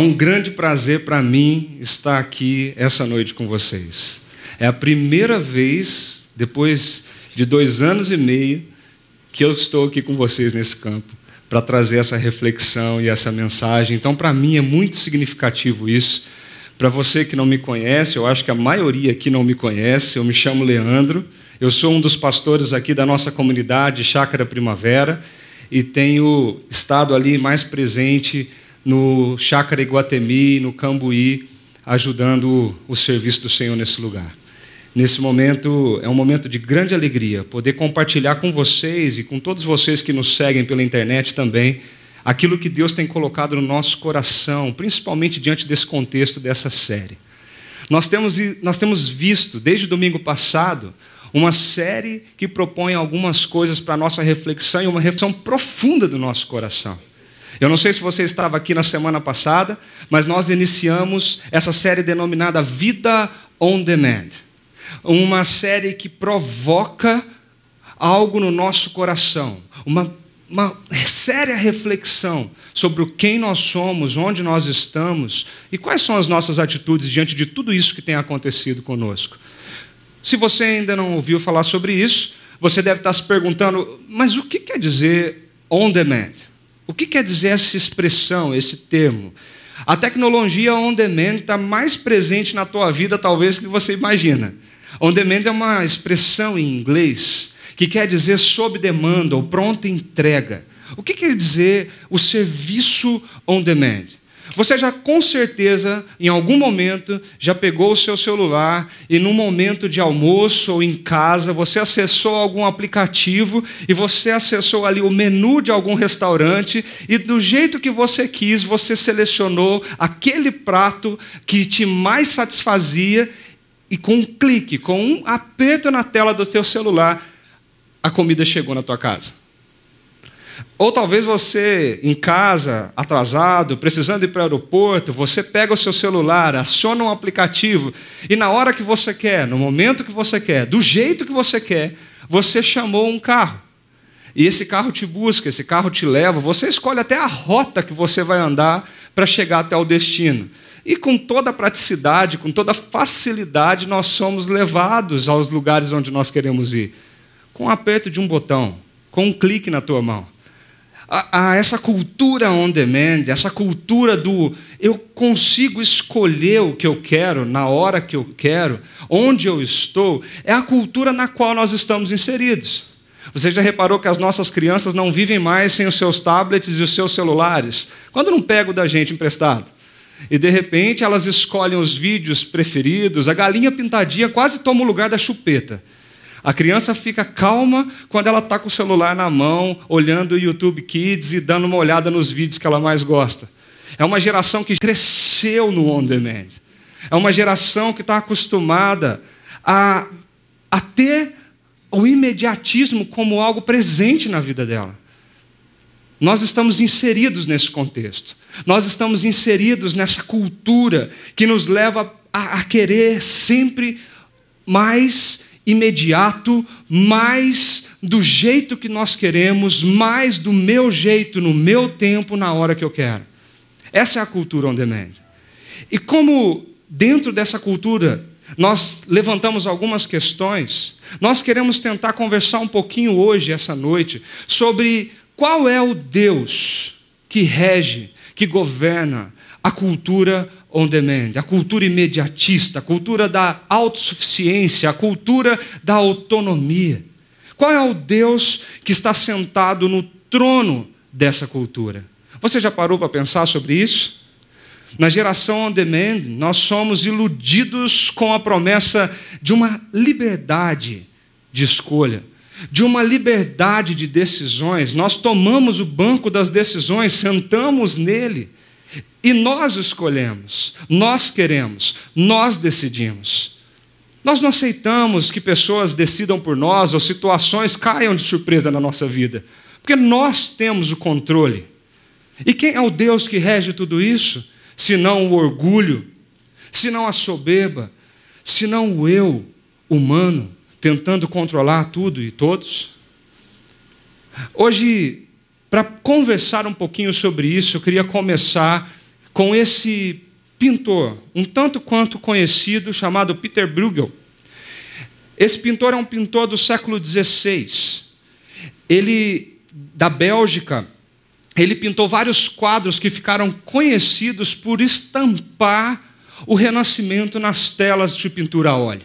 É um grande prazer para mim estar aqui essa noite com vocês. É a primeira vez, depois de dois anos e meio, que eu estou aqui com vocês nesse campo para trazer essa reflexão e essa mensagem. Então, para mim é muito significativo isso. Para você que não me conhece, eu acho que a maioria aqui não me conhece, eu me chamo Leandro, eu sou um dos pastores aqui da nossa comunidade Chácara Primavera e tenho estado ali mais presente no Chácara Iguatemi, no Cambuí, ajudando o serviço do Senhor nesse lugar. Nesse momento, é um momento de grande alegria poder compartilhar com vocês e com todos vocês que nos seguem pela internet também aquilo que Deus tem colocado no nosso coração, principalmente diante desse contexto dessa série. Nós temos, nós temos visto, desde domingo passado, uma série que propõe algumas coisas para a nossa reflexão e uma reflexão profunda do nosso coração. Eu não sei se você estava aqui na semana passada, mas nós iniciamos essa série denominada Vida on Demand. Uma série que provoca algo no nosso coração, uma, uma séria reflexão sobre quem nós somos, onde nós estamos e quais são as nossas atitudes diante de tudo isso que tem acontecido conosco. Se você ainda não ouviu falar sobre isso, você deve estar se perguntando: mas o que quer dizer on demand? O que quer dizer essa expressão, esse termo? A tecnologia on demand está mais presente na tua vida, talvez, que você imagina. On demand é uma expressão em inglês que quer dizer sob demanda ou pronta entrega. O que quer dizer o serviço on demand? Você já com certeza, em algum momento, já pegou o seu celular e num momento de almoço ou em casa, você acessou algum aplicativo e você acessou ali o menu de algum restaurante e do jeito que você quis, você selecionou aquele prato que te mais satisfazia e com um clique, com um aperto na tela do seu celular, a comida chegou na tua casa. Ou talvez você, em casa, atrasado, precisando ir para o aeroporto, você pega o seu celular, aciona um aplicativo e na hora que você quer, no momento que você quer, do jeito que você quer, você chamou um carro. E esse carro te busca, esse carro te leva, você escolhe até a rota que você vai andar para chegar até o destino. E com toda praticidade, com toda facilidade, nós somos levados aos lugares onde nós queremos ir. Com o aperto de um botão, com um clique na tua mão a, a essa cultura on demand, essa cultura do eu consigo escolher o que eu quero, na hora que eu quero, onde eu estou, é a cultura na qual nós estamos inseridos. Você já reparou que as nossas crianças não vivem mais sem os seus tablets e os seus celulares? Quando não pego da gente emprestado? E de repente elas escolhem os vídeos preferidos, a galinha pintadinha quase toma o lugar da chupeta. A criança fica calma quando ela está com o celular na mão, olhando o YouTube Kids e dando uma olhada nos vídeos que ela mais gosta. É uma geração que cresceu no on demand. É uma geração que está acostumada a, a ter o imediatismo como algo presente na vida dela. Nós estamos inseridos nesse contexto. Nós estamos inseridos nessa cultura que nos leva a, a querer sempre mais imediato, mais do jeito que nós queremos, mais do meu jeito, no meu tempo, na hora que eu quero. Essa é a cultura on demand. E como dentro dessa cultura nós levantamos algumas questões, nós queremos tentar conversar um pouquinho hoje, essa noite, sobre qual é o Deus que rege, que governa a cultura on demand, a cultura imediatista, a cultura da autossuficiência, a cultura da autonomia. Qual é o Deus que está sentado no trono dessa cultura? Você já parou para pensar sobre isso? Na geração on demand, nós somos iludidos com a promessa de uma liberdade de escolha, de uma liberdade de decisões. Nós tomamos o banco das decisões, sentamos nele e nós escolhemos, nós queremos, nós decidimos. Nós não aceitamos que pessoas decidam por nós ou situações caiam de surpresa na nossa vida, porque nós temos o controle. E quem é o Deus que rege tudo isso? Se não o orgulho, se não a soberba, se não o eu humano tentando controlar tudo e todos? Hoje, para conversar um pouquinho sobre isso, eu queria começar com esse pintor, um tanto quanto conhecido, chamado Peter Bruegel. Esse pintor é um pintor do século XVI. Ele, da Bélgica, ele pintou vários quadros que ficaram conhecidos por estampar o renascimento nas telas de pintura a óleo.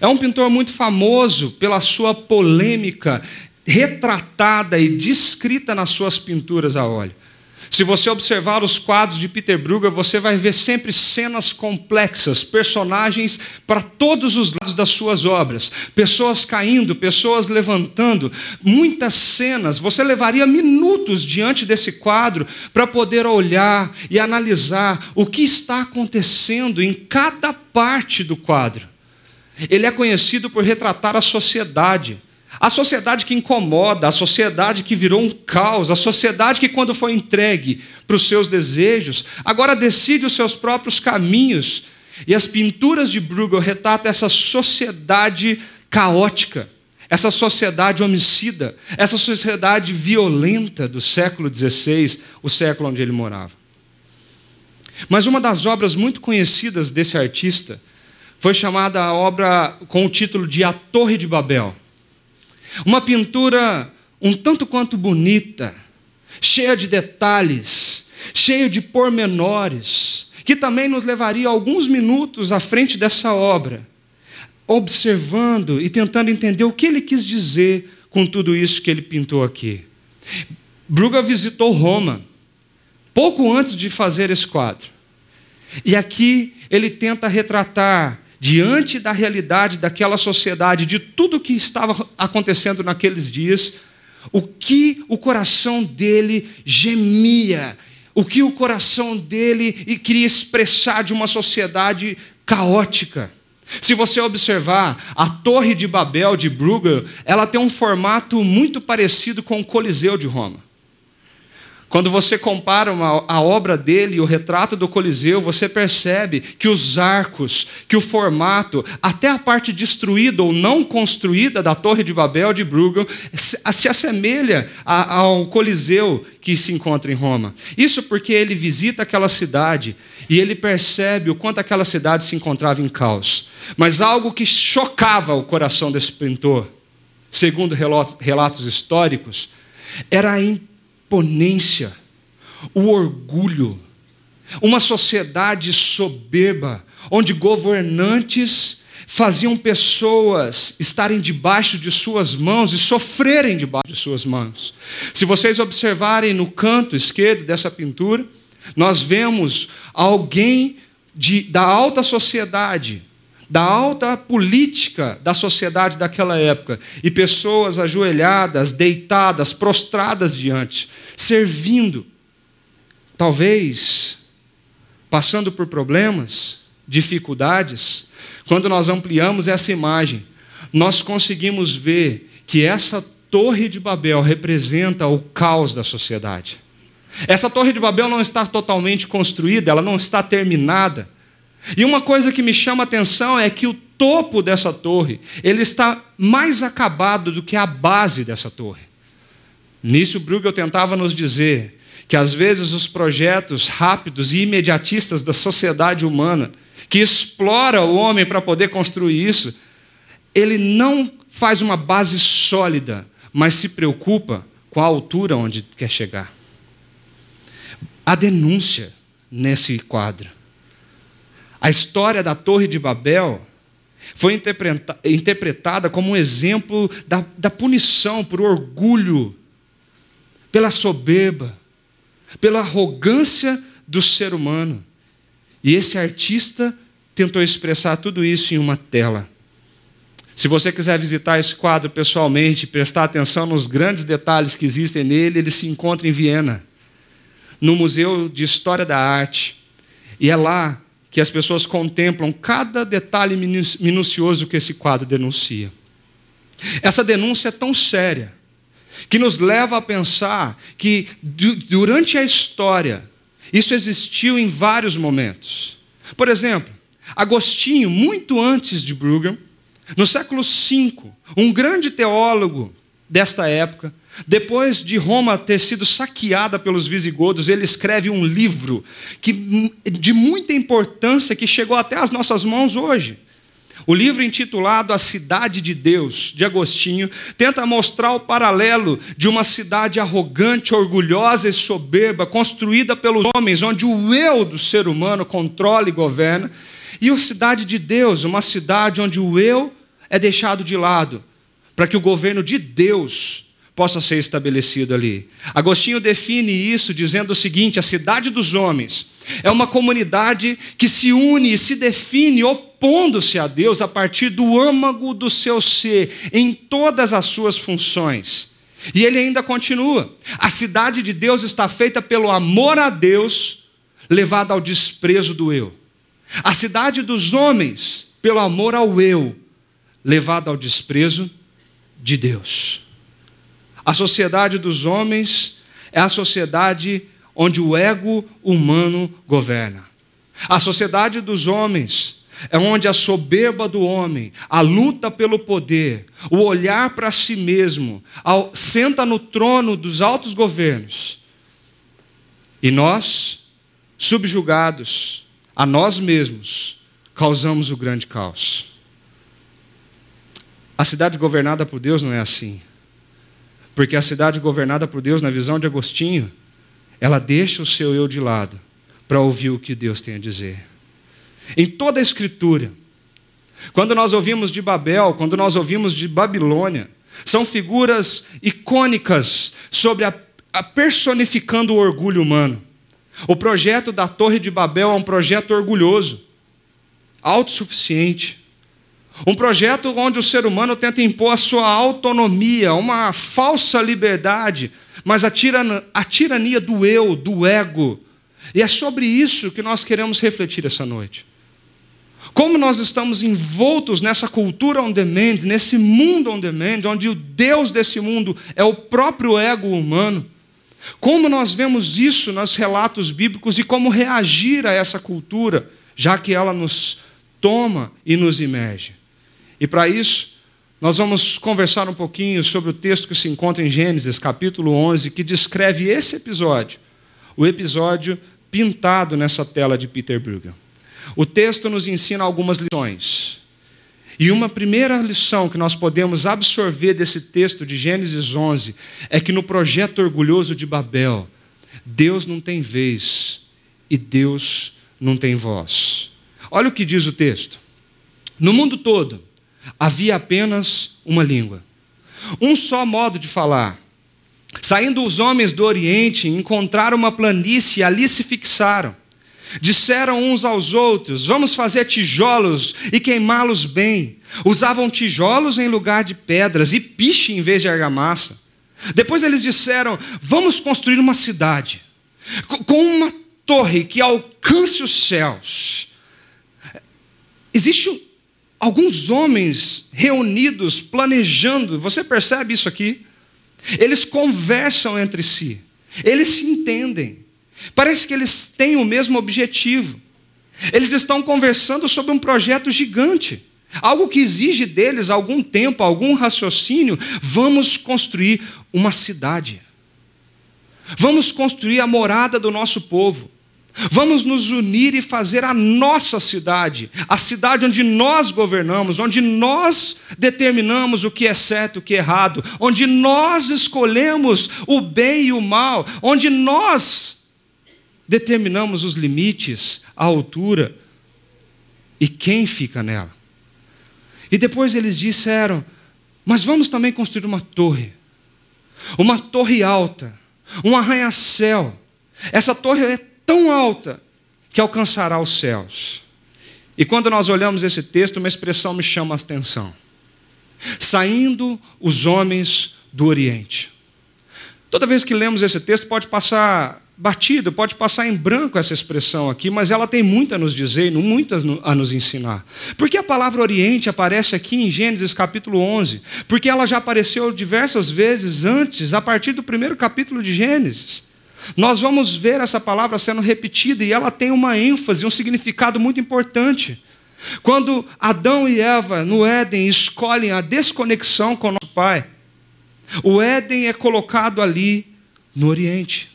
É um pintor muito famoso pela sua polêmica retratada e descrita nas suas pinturas a óleo. Se você observar os quadros de Peter Bruegel, você vai ver sempre cenas complexas, personagens para todos os lados das suas obras, pessoas caindo, pessoas levantando, muitas cenas. Você levaria minutos diante desse quadro para poder olhar e analisar o que está acontecendo em cada parte do quadro. Ele é conhecido por retratar a sociedade a sociedade que incomoda, a sociedade que virou um caos, a sociedade que, quando foi entregue para os seus desejos, agora decide os seus próprios caminhos. E as pinturas de Bruegel retratam essa sociedade caótica, essa sociedade homicida, essa sociedade violenta do século XVI, o século onde ele morava. Mas uma das obras muito conhecidas desse artista foi chamada a obra com o título de A Torre de Babel. Uma pintura um tanto quanto bonita, cheia de detalhes, cheia de pormenores, que também nos levaria alguns minutos à frente dessa obra, observando e tentando entender o que ele quis dizer com tudo isso que ele pintou aqui. Bruga visitou Roma pouco antes de fazer esse quadro. E aqui ele tenta retratar diante da realidade daquela sociedade, de tudo o que estava acontecendo naqueles dias, o que o coração dele gemia, o que o coração dele queria expressar de uma sociedade caótica. Se você observar, a Torre de Babel de Bruegel, ela tem um formato muito parecido com o Coliseu de Roma. Quando você compara uma, a obra dele e o retrato do Coliseu, você percebe que os arcos, que o formato, até a parte destruída ou não construída da Torre de Babel de Bruegel, se, se assemelha a, ao Coliseu que se encontra em Roma. Isso porque ele visita aquela cidade e ele percebe o quanto aquela cidade se encontrava em caos. Mas algo que chocava o coração desse pintor, segundo relatos históricos, era a imponência, o orgulho, uma sociedade soberba, onde governantes faziam pessoas estarem debaixo de suas mãos e sofrerem debaixo de suas mãos. Se vocês observarem no canto esquerdo dessa pintura, nós vemos alguém de, da alta sociedade da alta política da sociedade daquela época e pessoas ajoelhadas, deitadas, prostradas diante, servindo, talvez passando por problemas, dificuldades. Quando nós ampliamos essa imagem, nós conseguimos ver que essa Torre de Babel representa o caos da sociedade. Essa Torre de Babel não está totalmente construída, ela não está terminada e uma coisa que me chama a atenção é que o topo dessa torre, ele está mais acabado do que a base dessa torre. Nisso Bruegel tentava nos dizer que às vezes os projetos rápidos e imediatistas da sociedade humana, que explora o homem para poder construir isso, ele não faz uma base sólida, mas se preocupa com a altura onde quer chegar. A denúncia nesse quadro a história da Torre de Babel foi interpretada como um exemplo da, da punição por orgulho, pela soberba, pela arrogância do ser humano. E esse artista tentou expressar tudo isso em uma tela. Se você quiser visitar esse quadro pessoalmente, prestar atenção nos grandes detalhes que existem nele, ele se encontra em Viena, no Museu de História da Arte. E é lá que as pessoas contemplam cada detalhe minucioso que esse quadro denuncia. Essa denúncia é tão séria que nos leva a pensar que durante a história isso existiu em vários momentos. Por exemplo, Agostinho, muito antes de Bruegel, no século V, um grande teólogo desta época, depois de Roma ter sido saqueada pelos visigodos, ele escreve um livro que, de muita importância que chegou até as nossas mãos hoje. O livro intitulado A Cidade de Deus, de Agostinho, tenta mostrar o paralelo de uma cidade arrogante, orgulhosa e soberba, construída pelos homens, onde o eu do ser humano controla e governa, e a cidade de Deus, uma cidade onde o eu é deixado de lado, para que o governo de Deus possa ser estabelecido ali. Agostinho define isso dizendo o seguinte: a cidade dos homens é uma comunidade que se une e se define opondo-se a Deus a partir do âmago do seu ser, em todas as suas funções. E ele ainda continua: a cidade de Deus está feita pelo amor a Deus, levada ao desprezo do eu. A cidade dos homens, pelo amor ao eu, levada ao desprezo de Deus. A sociedade dos homens é a sociedade onde o ego humano governa. A sociedade dos homens é onde a soberba do homem, a luta pelo poder, o olhar para si mesmo, ao, senta no trono dos altos governos. E nós, subjugados a nós mesmos, causamos o grande caos. A cidade governada por Deus não é assim. Porque a cidade governada por Deus, na visão de Agostinho, ela deixa o seu eu de lado para ouvir o que Deus tem a dizer. Em toda a Escritura, quando nós ouvimos de Babel, quando nós ouvimos de Babilônia, são figuras icônicas sobre a, a personificando o orgulho humano. O projeto da Torre de Babel é um projeto orgulhoso, autossuficiente, um projeto onde o ser humano tenta impor a sua autonomia, uma falsa liberdade, mas a, tirania, a tirania do eu, do ego. E é sobre isso que nós queremos refletir essa noite. Como nós estamos envoltos nessa cultura on demand, nesse mundo on demand, onde o Deus desse mundo é o próprio ego humano. Como nós vemos isso nos relatos bíblicos e como reagir a essa cultura, já que ela nos toma e nos imerge. E para isso, nós vamos conversar um pouquinho sobre o texto que se encontra em Gênesis, capítulo 11, que descreve esse episódio, o episódio pintado nessa tela de Peter Bruegel. O texto nos ensina algumas lições. E uma primeira lição que nós podemos absorver desse texto de Gênesis 11 é que no projeto orgulhoso de Babel, Deus não tem vez e Deus não tem voz. Olha o que diz o texto. No mundo todo, havia apenas uma língua, um só modo de falar. Saindo os homens do Oriente, encontraram uma planície e ali se fixaram. Disseram uns aos outros: Vamos fazer tijolos e queimá-los bem. Usavam tijolos em lugar de pedras e piche em vez de argamassa. Depois eles disseram: Vamos construir uma cidade com uma torre que alcance os céus. Existe alguns homens reunidos, planejando, você percebe isso aqui? Eles conversam entre si, eles se entendem, parece que eles têm o mesmo objetivo. Eles estão conversando sobre um projeto gigante, algo que exige deles algum tempo, algum raciocínio. Vamos construir uma cidade, vamos construir a morada do nosso povo. Vamos nos unir e fazer a nossa cidade, a cidade onde nós governamos, onde nós determinamos o que é certo e o que é errado, onde nós escolhemos o bem e o mal, onde nós determinamos os limites, a altura e quem fica nela. E depois eles disseram: Mas vamos também construir uma torre, uma torre alta, um arranha-céu. Essa torre é tão alta que alcançará os céus. E quando nós olhamos esse texto, uma expressão me chama a atenção: saindo os homens do Oriente. Toda vez que lemos esse texto, pode passar batido, pode passar em branco essa expressão aqui, mas ela tem muito a nos dizer e muito a nos ensinar. Porque a palavra Oriente aparece aqui em Gênesis capítulo 11? Porque ela já apareceu diversas vezes antes, a partir do primeiro capítulo de Gênesis. Nós vamos ver essa palavra sendo repetida e ela tem uma ênfase, um significado muito importante. Quando Adão e Eva no Éden escolhem a desconexão com o nosso Pai, O Éden é colocado ali no Oriente.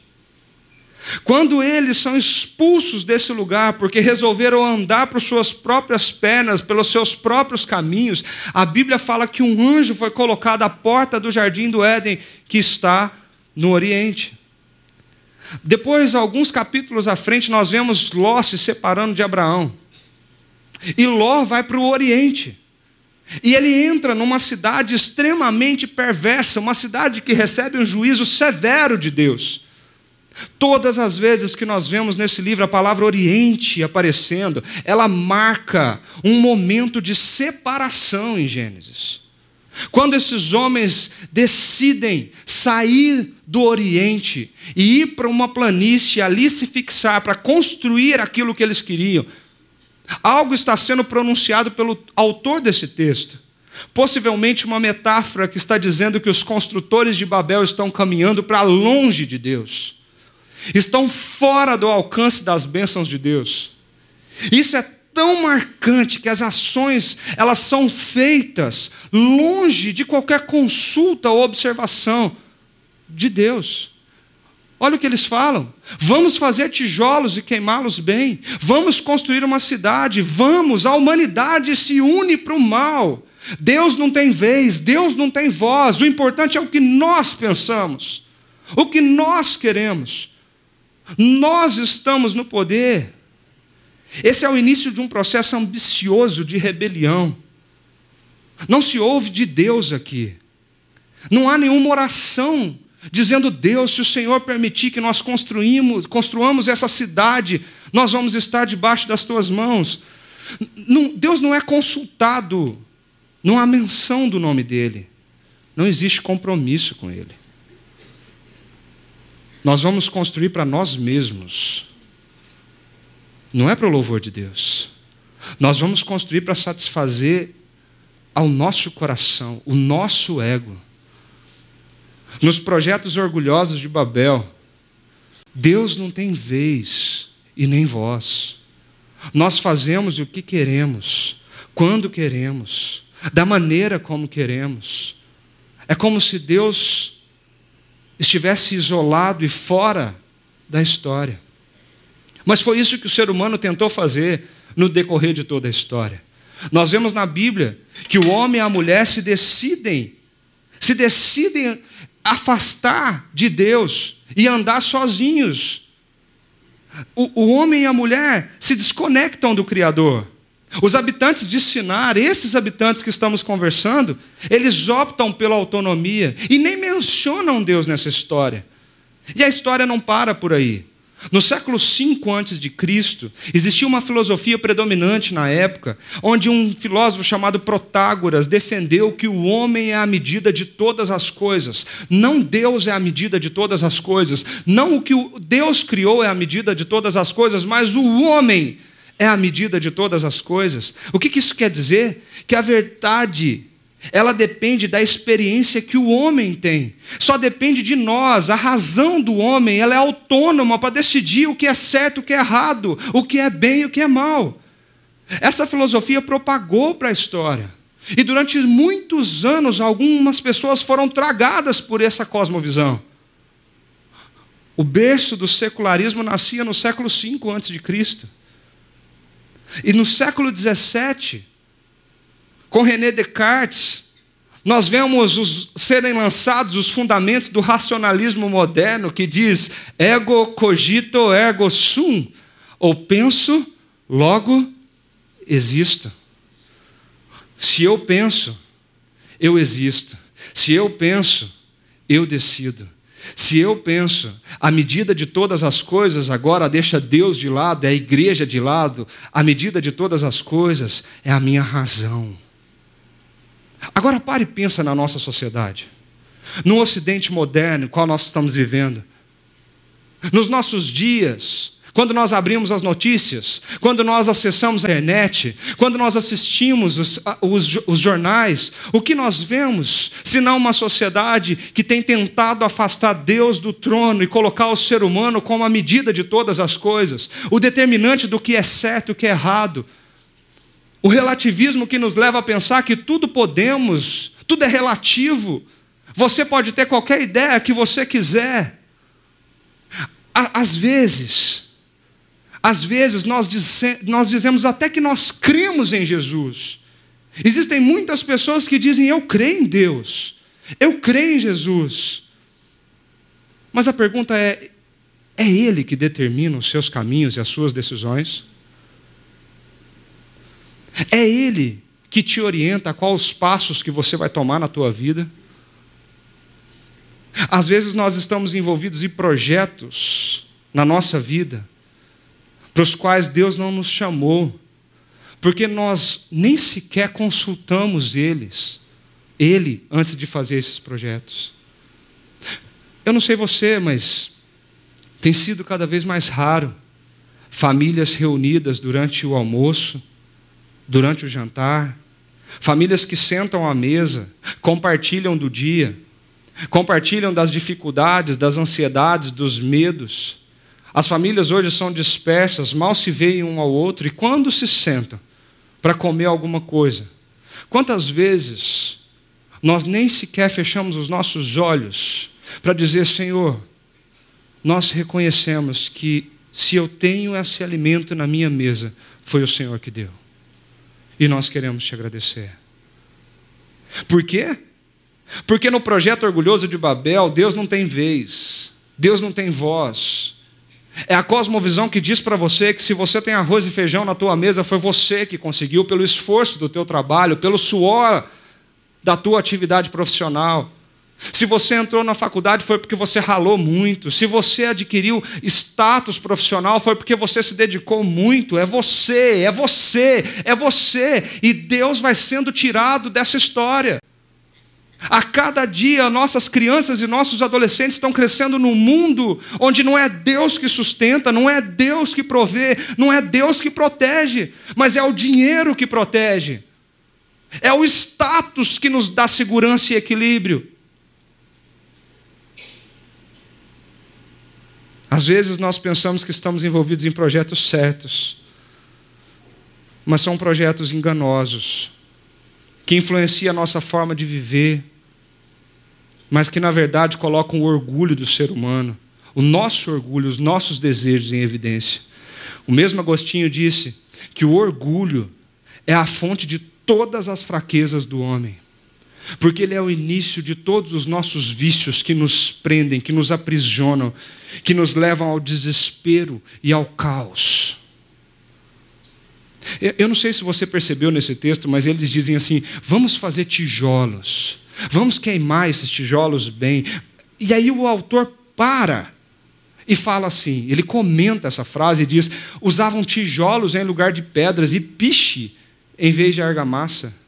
Quando eles são expulsos desse lugar porque resolveram andar por suas próprias pernas, pelos seus próprios caminhos, a Bíblia fala que um anjo foi colocado à porta do jardim do Éden, que está no Oriente. Depois, alguns capítulos à frente, nós vemos Ló se separando de Abraão. E Ló vai para o Oriente. E ele entra numa cidade extremamente perversa, uma cidade que recebe um juízo severo de Deus. Todas as vezes que nós vemos nesse livro a palavra Oriente aparecendo, ela marca um momento de separação em Gênesis. Quando esses homens decidem sair do Oriente e ir para uma planície, ali se fixar para construir aquilo que eles queriam, algo está sendo pronunciado pelo autor desse texto. Possivelmente uma metáfora que está dizendo que os construtores de Babel estão caminhando para longe de Deus, estão fora do alcance das bênçãos de Deus. Isso é tão marcante que as ações elas são feitas longe de qualquer consulta ou observação de Deus. Olha o que eles falam. Vamos fazer tijolos e queimá-los bem. Vamos construir uma cidade. Vamos, a humanidade se une para o mal. Deus não tem vez, Deus não tem voz. O importante é o que nós pensamos, o que nós queremos. Nós estamos no poder. Esse é o início de um processo ambicioso de rebelião. Não se ouve de Deus aqui. Não há nenhuma oração dizendo: Deus, se o Senhor permitir que nós construímos, construamos essa cidade, nós vamos estar debaixo das tuas mãos. Não, Deus não é consultado, não há menção do nome dele, não existe compromisso com ele. Nós vamos construir para nós mesmos não é para o louvor de Deus. Nós vamos construir para satisfazer ao nosso coração, o nosso ego. Nos projetos orgulhosos de Babel, Deus não tem vez e nem voz. Nós fazemos o que queremos, quando queremos, da maneira como queremos. É como se Deus estivesse isolado e fora da história. Mas foi isso que o ser humano tentou fazer no decorrer de toda a história. Nós vemos na Bíblia que o homem e a mulher se decidem, se decidem afastar de Deus e andar sozinhos. O, o homem e a mulher se desconectam do Criador. Os habitantes de Sinar, esses habitantes que estamos conversando, eles optam pela autonomia e nem mencionam Deus nessa história. E a história não para por aí. No século V a.C., existia uma filosofia predominante na época, onde um filósofo chamado Protágoras defendeu que o homem é a medida de todas as coisas. Não Deus é a medida de todas as coisas. Não o que Deus criou é a medida de todas as coisas, mas o homem é a medida de todas as coisas. O que isso quer dizer? Que a verdade ela depende da experiência que o homem tem. Só depende de nós. A razão do homem ela é autônoma para decidir o que é certo, o que é errado, o que é bem e o que é mal. Essa filosofia propagou para a história. E durante muitos anos, algumas pessoas foram tragadas por essa cosmovisão. O berço do secularismo nascia no século V a.C. E no século XVII, com René Descartes, nós vemos os, serem lançados os fundamentos do racionalismo moderno que diz ego cogito ergo sum, ou penso, logo existo. Se eu penso, eu existo. Se eu penso, eu decido. Se eu penso, a medida de todas as coisas, agora deixa Deus de lado, é a igreja de lado, a medida de todas as coisas é a minha razão. Agora pare e pensa na nossa sociedade. No ocidente moderno, qual nós estamos vivendo. Nos nossos dias, quando nós abrimos as notícias, quando nós acessamos a internet, quando nós assistimos os, os, os, jornais, o que nós vemos, senão uma sociedade que tem tentado afastar Deus do trono e colocar o ser humano como a medida de todas as coisas, o determinante do que é certo e o que é errado. O relativismo que nos leva a pensar que tudo podemos, tudo é relativo. Você pode ter qualquer ideia que você quiser. Às vezes, às vezes nós, nós dizemos até que nós cremos em Jesus. Existem muitas pessoas que dizem: Eu creio em Deus, eu creio em Jesus. Mas a pergunta é: é Ele que determina os seus caminhos e as suas decisões? É Ele que te orienta a quais os passos que você vai tomar na tua vida? Às vezes nós estamos envolvidos em projetos na nossa vida para os quais Deus não nos chamou, porque nós nem sequer consultamos eles, ele antes de fazer esses projetos. Eu não sei você, mas tem sido cada vez mais raro famílias reunidas durante o almoço, durante o jantar, famílias que sentam à mesa, compartilham do dia, compartilham das dificuldades, das ansiedades, dos medos. As famílias hoje são dispersas, mal se veem um ao outro, e quando se sentam para comer alguma coisa, quantas vezes nós nem sequer fechamos os nossos olhos para dizer: Senhor, nós reconhecemos que se eu tenho esse alimento na minha mesa, foi o Senhor que deu. E nós queremos te agradecer. Por quê? Porque no projeto orgulhoso de Babel, Deus não tem vez, Deus não tem voz. É a cosmovisão que diz para você que se você tem arroz e feijão na tua mesa, foi você que conseguiu pelo esforço do teu trabalho, pelo suor da tua atividade profissional. Se você entrou na faculdade foi porque você ralou muito. Se você adquiriu status profissional foi porque você se dedicou muito. É você, é você, é você. E Deus vai sendo tirado dessa história. A cada dia, nossas crianças e nossos adolescentes estão crescendo num mundo onde não é Deus que sustenta, não é Deus que provê, não é Deus que protege, mas é o dinheiro que protege, é o status que nos dá segurança e equilíbrio. Às vezes nós pensamos que estamos envolvidos em projetos certos, mas são projetos enganosos, que influenciam a nossa forma de viver, mas que na verdade colocam o orgulho do ser humano, o nosso orgulho, os nossos desejos em evidência. O mesmo Agostinho disse que o orgulho é a fonte de todas as fraquezas do homem porque ele é o início de todos os nossos vícios que nos prendem, que nos aprisionam, que nos levam ao desespero e ao caos. Eu não sei se você percebeu nesse texto, mas eles dizem assim: vamos fazer tijolos, vamos queimar esses tijolos bem. E aí o autor para e fala assim: ele comenta essa frase e diz: usavam tijolos em lugar de pedras e piche em vez de argamassa.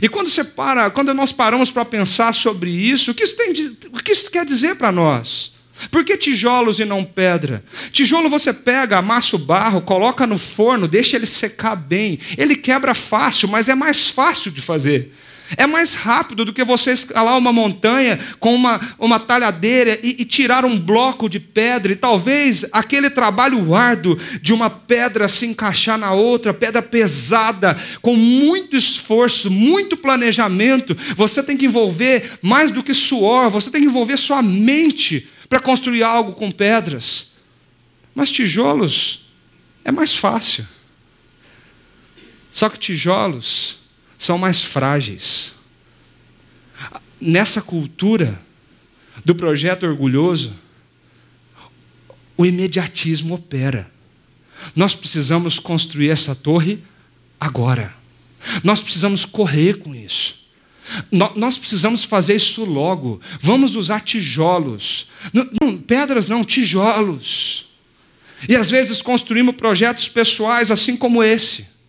E quando você para, quando nós paramos para pensar sobre isso, o que isso, tem, o que isso quer dizer para nós? Por que tijolos e não pedra? Tijolo você pega, amassa o barro, coloca no forno, deixa ele secar bem. Ele quebra fácil, mas é mais fácil de fazer. É mais rápido do que você escalar uma montanha com uma, uma talhadeira e, e, tirar um bloco de pedra, e talvez aquele trabalho árduo de uma pedra se encaixar na outra, pedra pesada, com muito esforço, muito planejamento. Você tem que envolver mais do que suor, você tem que envolver sua mente para construir algo com pedras. Mas tijolos é mais fácil. Só que tijolos são mais frágeis. Nessa cultura do projeto orgulhoso, o imediatismo opera. Nós precisamos construir essa torre agora. Nós precisamos correr com isso. Nós precisamos fazer isso logo. Vamos usar tijolos. Não, não, pedras não, tijolos. E às vezes construímos projetos pessoais assim como esse.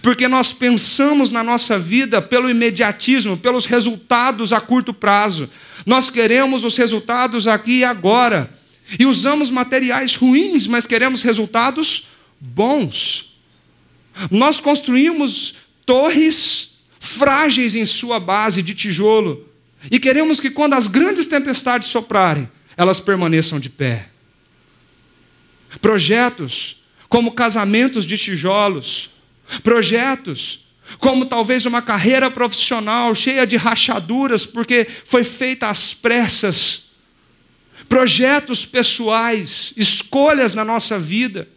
Porque nós pensamos na nossa vida pelo imediatismo, pelos resultados a curto prazo. Nós queremos os resultados aqui e agora. E usamos materiais ruins, mas queremos resultados bons. Nós construímos torres frágeis em sua base de tijolo. E queremos que quando as grandes tempestades soprarem, elas permaneçam de pé. Projetos como casamentos de tijolos, Projetos como talvez uma carreira profissional cheia de rachaduras, porque foi feita às pressas, projetos pessoais, escolhas na nossa vida,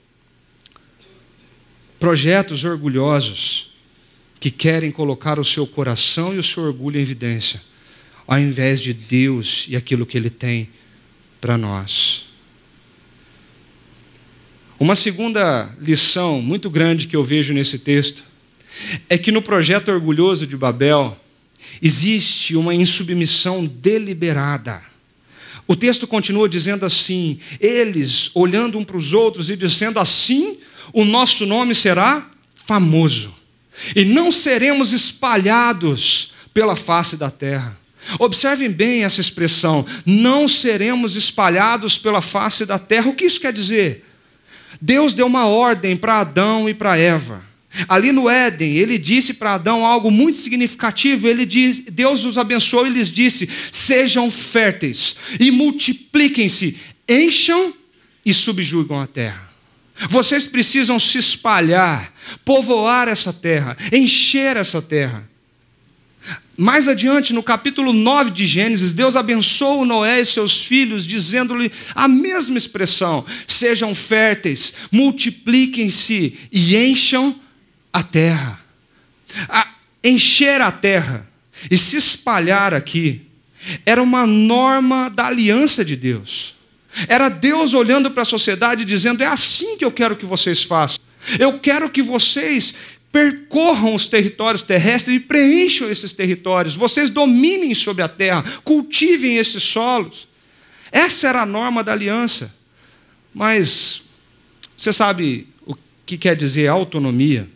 projetos orgulhosos que querem colocar o seu coração e o seu orgulho em evidência, ao invés de Deus e aquilo que Ele tem para nós. Uma segunda lição muito grande que eu vejo nesse texto é que no projeto orgulhoso de Babel existe uma insubmissão deliberada. O texto continua dizendo assim: eles olhando um para os outros e dizendo assim, o nosso nome será famoso, e não seremos espalhados pela face da terra. Observem bem essa expressão: não seremos espalhados pela face da terra. O que isso quer dizer? Deus deu uma ordem para Adão e para Eva. Ali no Éden, ele disse para Adão algo muito significativo. Ele diz, Deus os abençoou e lhes disse: sejam férteis e multipliquem-se, encham e subjugam a terra. Vocês precisam se espalhar, povoar essa terra, encher essa terra. Mais adiante, no capítulo 9 de Gênesis, Deus abençoou Noé e seus filhos, dizendo-lhe a mesma expressão: sejam férteis, multipliquem-se e encham a terra. A encher a terra e se espalhar aqui era uma norma da aliança de Deus. Era Deus olhando para a sociedade dizendo: é assim que eu quero que vocês façam. Eu quero que vocês percorram os territórios terrestres e preencham esses territórios. Vocês dominem sobre a terra, cultivem esses solos. Essa era a norma da aliança. Mas você sabe o que quer dizer autonomia?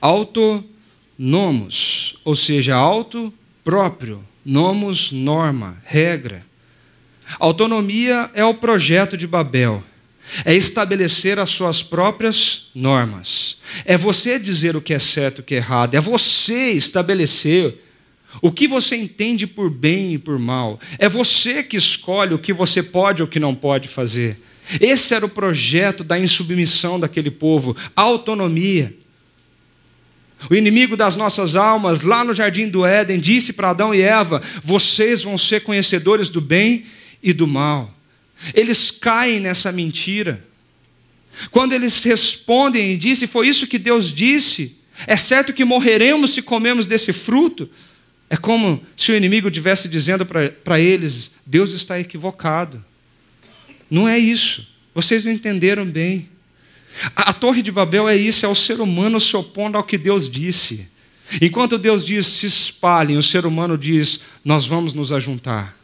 Autonomos, ou seja, auto próprio, nomos norma, regra. Autonomia é o projeto de Babel é estabelecer as suas próprias normas. É você dizer o que é certo e o que é errado. É você estabelecer o que você entende por bem e por mal. É você que escolhe o que você pode ou o que não pode fazer. Esse era o projeto da insubmissão daquele povo, autonomia. O inimigo das nossas almas, lá no jardim do Éden, disse para Adão e Eva: Vocês vão ser conhecedores do bem e do mal. Eles caem nessa mentira. Quando eles respondem e dizem, foi isso que Deus disse, é certo que morreremos se comemos desse fruto. É como se o inimigo estivesse dizendo para eles: Deus está equivocado. Não é isso. Vocês não entenderam bem. A, a Torre de Babel é isso: é o ser humano se opondo ao que Deus disse. Enquanto Deus diz se espalhem, o ser humano diz: nós vamos nos ajuntar.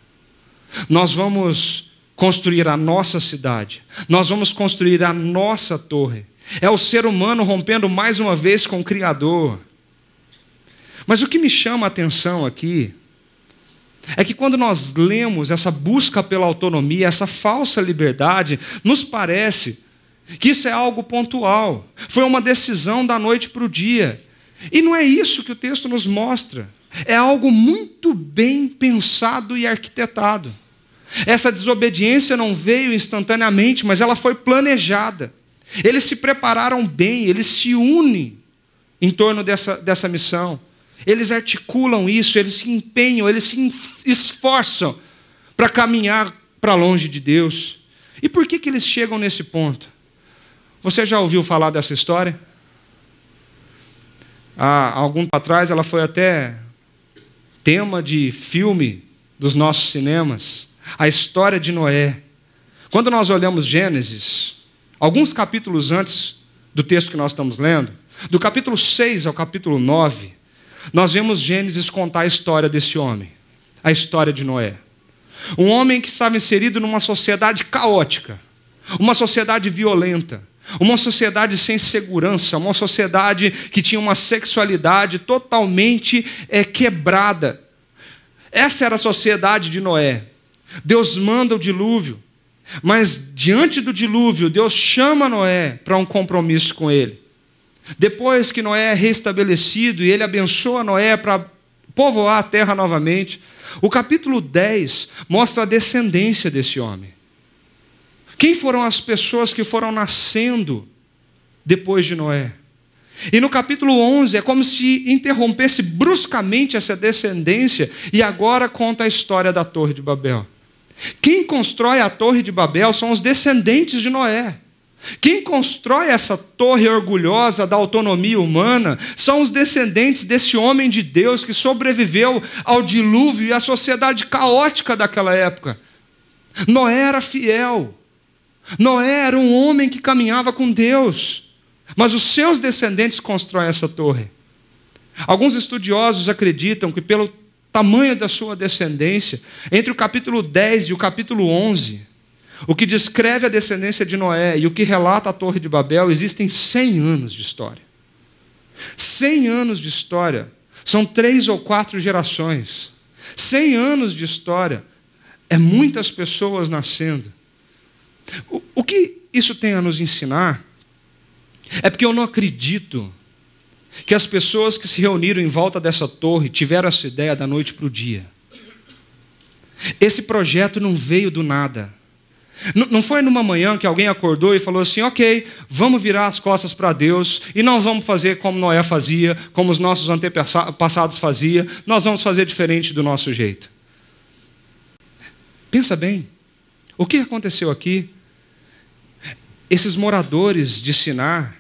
Nós vamos construir a nossa cidade, nós vamos construir a nossa torre. É o ser humano rompendo mais uma vez com o Criador. Mas o que me chama a atenção aqui é que quando nós lemos essa busca pela autonomia, essa falsa liberdade, nos parece que isso é algo pontual, foi uma decisão da noite para o dia. E não é isso que o texto nos mostra. É algo muito bem pensado e arquitetado. Essa desobediência não veio instantaneamente, mas ela foi planejada. Eles se prepararam bem, eles se unem em torno dessa, dessa missão. Eles articulam isso, eles se empenham, eles se esforçam para caminhar para longe de Deus. E por que, que eles chegam nesse ponto? Você já ouviu falar dessa história? Há algum tempo atrás ela foi até tema de filme dos nossos cinemas a história de Noé. Quando nós olhamos Gênesis, alguns capítulos antes do texto que nós estamos lendo, do capítulo 6 ao capítulo 9, nós vemos Gênesis contar a história desse homem, a história de Noé. Um homem que estava inserido numa sociedade caótica, uma sociedade violenta, uma sociedade sem segurança, uma sociedade que tinha uma sexualidade totalmente é, quebrada. Essa era a sociedade de Noé. Deus manda o dilúvio, mas diante do dilúvio, Deus chama Noé para um compromisso com ele. Depois que Noé é restabelecido e ele abençoa Noé para povoar a terra novamente, o capítulo 10 mostra a descendência desse homem. Quem foram as pessoas que foram nascendo depois de Noé? E no capítulo 11 é como se interrompesse bruscamente essa descendência e agora conta a história da Torre de Babel. Quem constrói a Torre de Babel são os descendentes de Noé. Quem constrói essa torre orgulhosa da autonomia humana são os descendentes desse homem de Deus que sobreviveu ao dilúvio e à sociedade caótica daquela época. Noé era fiel. Noé era um homem que caminhava com Deus. Mas os seus descendentes constroem essa torre. Alguns estudiosos acreditam que, pelo tamanho da sua descendência, entre o capítulo 10 e o capítulo 11, o que descreve a descendência de Noé e o que relata a Torre de Babel, existem 100 anos de história. 100 anos de história são três ou quatro gerações. 100 anos de história é muitas pessoas nascendo. O, o que isso tem a nos ensinar é porque eu não acredito que as pessoas que se reuniram em volta dessa torre tiveram essa ideia da noite para o dia. Esse projeto não veio do nada. Não foi numa manhã que alguém acordou e falou assim: ok, vamos virar as costas para Deus e não vamos fazer como Noé fazia, como os nossos antepassados faziam, nós vamos fazer diferente do nosso jeito. Pensa bem, o que aconteceu aqui? Esses moradores de Sinar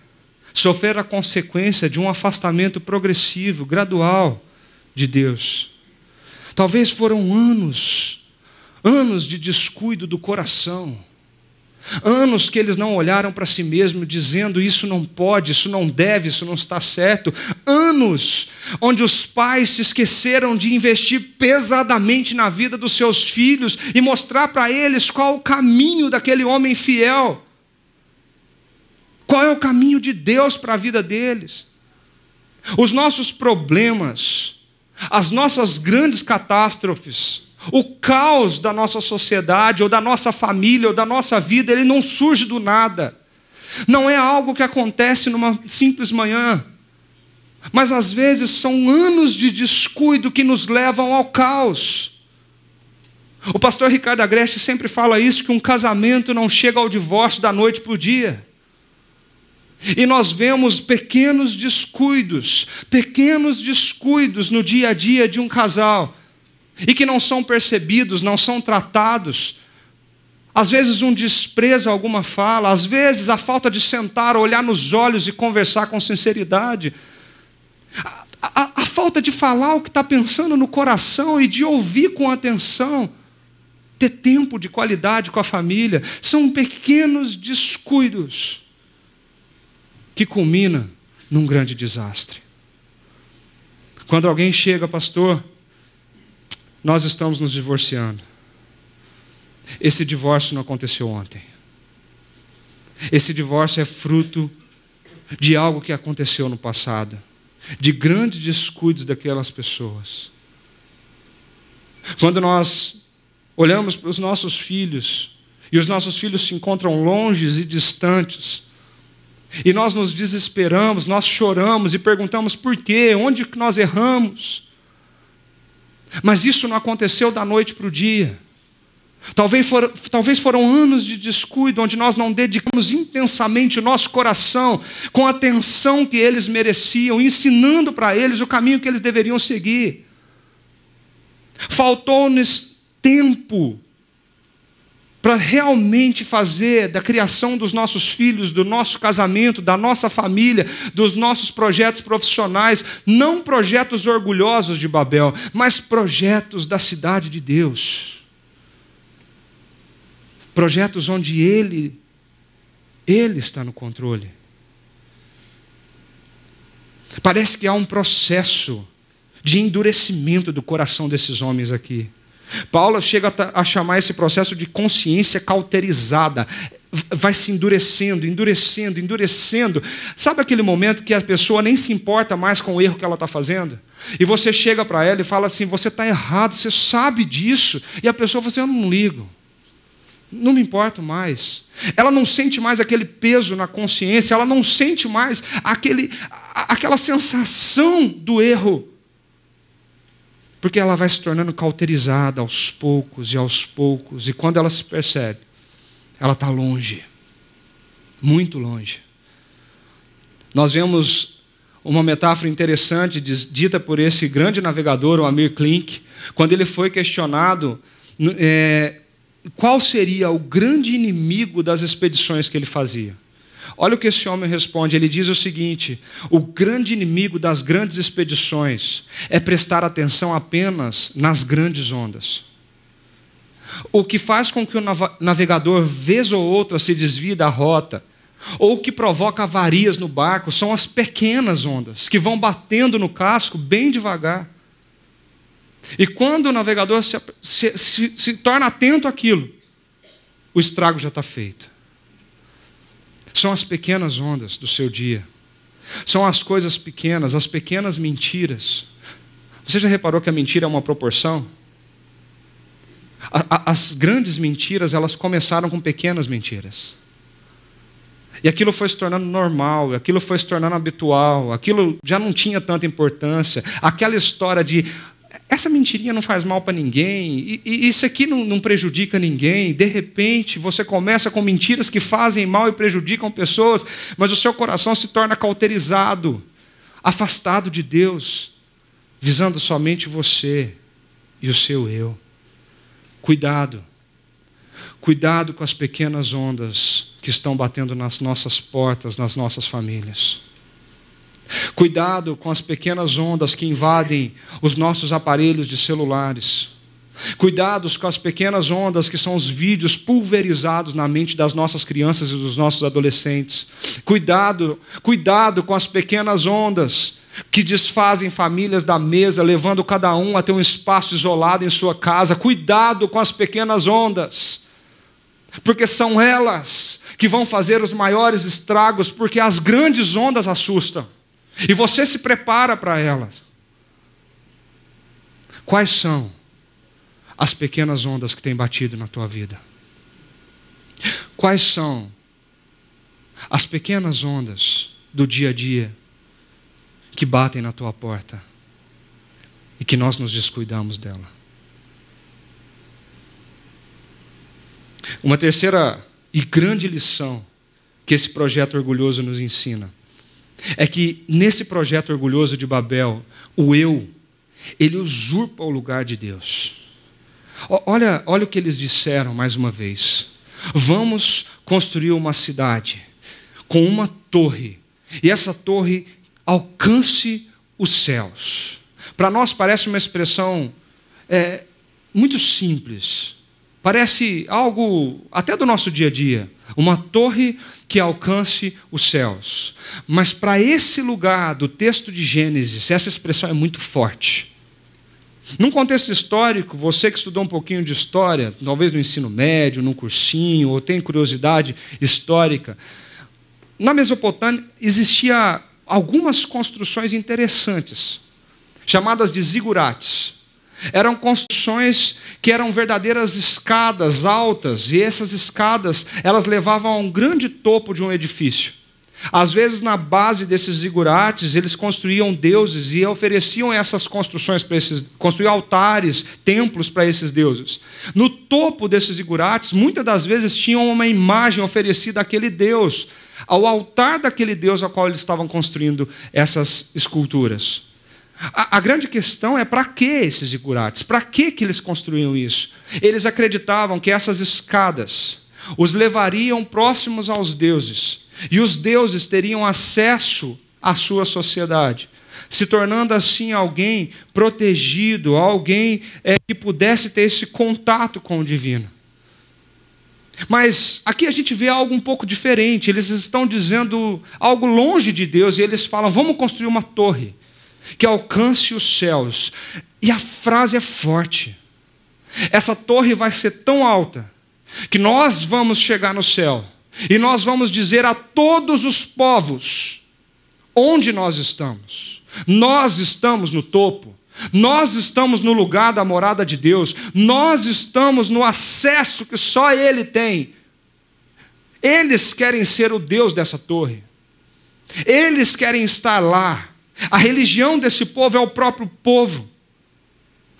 sofreram a consequência de um afastamento progressivo, gradual de Deus. Talvez foram anos, anos de descuido do coração. Anos que eles não olharam para si mesmos dizendo isso não pode, isso não deve, isso não está certo. Anos onde os pais se esqueceram de investir pesadamente na vida dos seus filhos e mostrar para eles qual o caminho daquele homem fiel. Qual é o caminho de Deus para a vida deles? Os nossos problemas, as nossas grandes catástrofes, o caos da nossa sociedade, ou da nossa família, ou da nossa vida, ele não surge do nada. Não é algo que acontece numa simples manhã. Mas às vezes são anos de descuido que nos levam ao caos. O pastor Ricardo Agreste sempre fala isso: que um casamento não chega ao divórcio da noite para o dia. E nós vemos pequenos descuidos, pequenos descuidos no dia a dia de um casal, e que não são percebidos, não são tratados. Às vezes, um desprezo a alguma fala, às vezes, a falta de sentar, olhar nos olhos e conversar com sinceridade. A, a, a falta de falar o que está pensando no coração e de ouvir com atenção. Ter tempo de qualidade com a família. São pequenos descuidos que culmina num grande desastre. Quando alguém chega, pastor, nós estamos nos divorciando. Esse divórcio não aconteceu ontem. Esse divórcio é fruto de algo que aconteceu no passado, de grandes descuidos daquelas pessoas. Quando nós olhamos para os nossos filhos e os nossos filhos se encontram longes e distantes, e nós nos desesperamos, nós choramos e perguntamos por quê, onde que nós erramos. Mas isso não aconteceu da noite para o dia. Talvez, for, talvez foram anos de descuido, onde nós não dedicamos intensamente o nosso coração com a atenção que eles mereciam, ensinando para eles o caminho que eles deveriam seguir. Faltou-nos tempo para realmente fazer da criação dos nossos filhos, do nosso casamento, da nossa família, dos nossos projetos profissionais, não projetos orgulhosos de Babel, mas projetos da cidade de Deus. Projetos onde Ele, Ele está no controle. Parece que há um processo de endurecimento do coração desses homens aqui. Paulo chega a chamar esse processo de consciência cauterizada. Vai se endurecendo, endurecendo, endurecendo. Sabe aquele momento que a pessoa nem se importa mais com o erro que ela está fazendo? E você chega para ela e fala assim: você está errado, você sabe disso. E a pessoa fala assim: eu não ligo. Não me importo mais. Ela não sente mais aquele peso na consciência, ela não sente mais aquele, aquela sensação do erro porque ela vai se tornando cauterizada aos poucos e aos poucos, e quando ela se percebe, ela está longe, muito longe. Nós vemos uma metáfora interessante dita por esse grande navegador, o Amir Klink, quando ele foi questionado é, qual seria o grande inimigo das expedições que ele fazia. Olha o que esse homem responde. Ele diz o seguinte: o grande inimigo das grandes expedições é prestar atenção apenas nas grandes ondas. O que faz com que o navegador, vez ou outra, se desvie da rota, ou que provoca avarias no barco, são as pequenas ondas, que vão batendo no casco bem devagar. E quando o navegador se, se, se, se torna atento àquilo, o estrago já está feito. São as pequenas ondas do seu dia. São as coisas pequenas, as pequenas mentiras. Você já reparou que a mentira é uma proporção? As grandes mentiras, elas começaram com pequenas mentiras. E aquilo foi se tornando normal, aquilo foi se tornando habitual, aquilo já não tinha tanta importância. Aquela história de essa mentirinha não faz mal para ninguém, e, isso aqui não, não prejudica ninguém. De repente, você começa com mentiras que fazem mal e prejudicam pessoas, mas o seu coração se torna cauterizado, afastado de Deus, visando somente você e o seu eu. Cuidado, cuidado com as pequenas ondas que estão batendo nas nossas portas, nas nossas famílias. Cuidado com as pequenas ondas que invadem os nossos aparelhos de celulares. Cuidados com as pequenas ondas que são os vídeos pulverizados na mente das nossas crianças e dos nossos adolescentes. Cuidado, cuidado com as pequenas ondas que desfazem famílias da mesa, levando cada um a ter um espaço isolado em sua casa. Cuidado com as pequenas ondas, porque são elas que vão fazer os maiores estragos, porque as grandes ondas assustam. E você se prepara para elas. Quais são as pequenas ondas que têm batido na tua vida? Quais são as pequenas ondas do dia a dia que batem na tua porta e que nós nos descuidamos dela? Uma terceira e grande lição que esse projeto orgulhoso nos ensina é que nesse projeto orgulhoso de Babel, o eu, ele usurpa o lugar de Deus. Olha, olha o que eles disseram mais uma vez. Vamos construir uma cidade com uma torre, e essa torre alcance os céus. Para nós parece uma expressão é, muito simples, Parece algo até do nosso dia a dia, uma torre que alcance os céus. Mas para esse lugar do texto de Gênesis, essa expressão é muito forte. Num contexto histórico, você que estudou um pouquinho de história, talvez no ensino médio, num cursinho, ou tem curiosidade histórica, na Mesopotâmia existia algumas construções interessantes, chamadas de zigurates. Eram construções que eram verdadeiras escadas altas, e essas escadas, elas levavam a um grande topo de um edifício. Às vezes, na base desses zigurates, eles construíam deuses e ofereciam essas construções para esses, construíam altares, templos para esses deuses. No topo desses zigurates, muitas das vezes tinham uma imagem oferecida àquele deus, ao altar daquele deus ao qual eles estavam construindo essas esculturas. A, a grande questão é para que esses zigurates? Para que, que eles construíam isso? Eles acreditavam que essas escadas os levariam próximos aos deuses, e os deuses teriam acesso à sua sociedade, se tornando assim alguém protegido, alguém é, que pudesse ter esse contato com o divino. Mas aqui a gente vê algo um pouco diferente. Eles estão dizendo algo longe de Deus e eles falam: vamos construir uma torre que alcance os céus. E a frase é forte. Essa torre vai ser tão alta que nós vamos chegar no céu e nós vamos dizer a todos os povos onde nós estamos. Nós estamos no topo. Nós estamos no lugar da morada de Deus. Nós estamos no acesso que só Ele tem. Eles querem ser o Deus dessa torre. Eles querem estar lá. A religião desse povo é o próprio povo.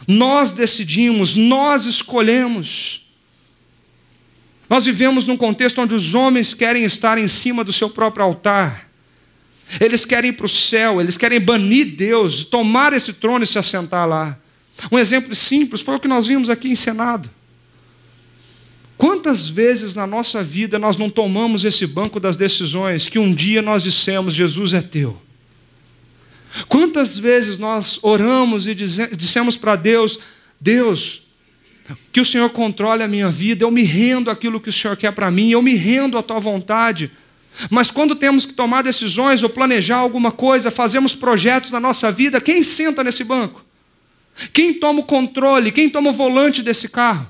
Nós decidimos, nós escolhemos. Nós vivemos num contexto onde os homens querem estar em cima do seu próprio altar. Eles querem ir para o céu, eles querem banir Deus, tomar esse trono e se assentar lá. Um exemplo simples foi o que nós vimos aqui em Senado. Quantas vezes na nossa vida nós não tomamos esse banco das decisões que um dia nós dissemos: Jesus é teu? Quantas vezes nós oramos e dissemos para Deus: Deus, que o Senhor controle a minha vida, eu me rendo àquilo que o Senhor quer para mim, eu me rendo à tua vontade. Mas quando temos que tomar decisões ou planejar alguma coisa, fazemos projetos na nossa vida, quem senta nesse banco? Quem toma o controle? Quem toma o volante desse carro?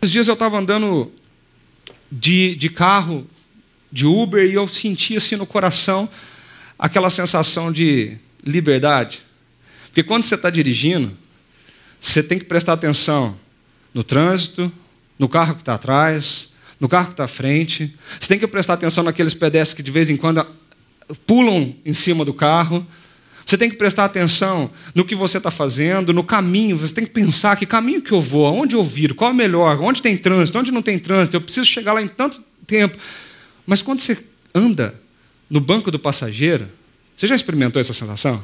Esses dias eu estava andando de, de carro, de Uber, e eu senti assim no coração aquela sensação de liberdade. Porque quando você está dirigindo, você tem que prestar atenção no trânsito, no carro que está atrás, no carro que está à frente. Você tem que prestar atenção naqueles pedestres que de vez em quando pulam em cima do carro. Você tem que prestar atenção no que você está fazendo, no caminho. Você tem que pensar que caminho que eu vou, aonde eu viro, qual é melhor, onde tem trânsito, onde não tem trânsito. Eu preciso chegar lá em tanto tempo. Mas quando você anda no banco do passageiro, você já experimentou essa sensação?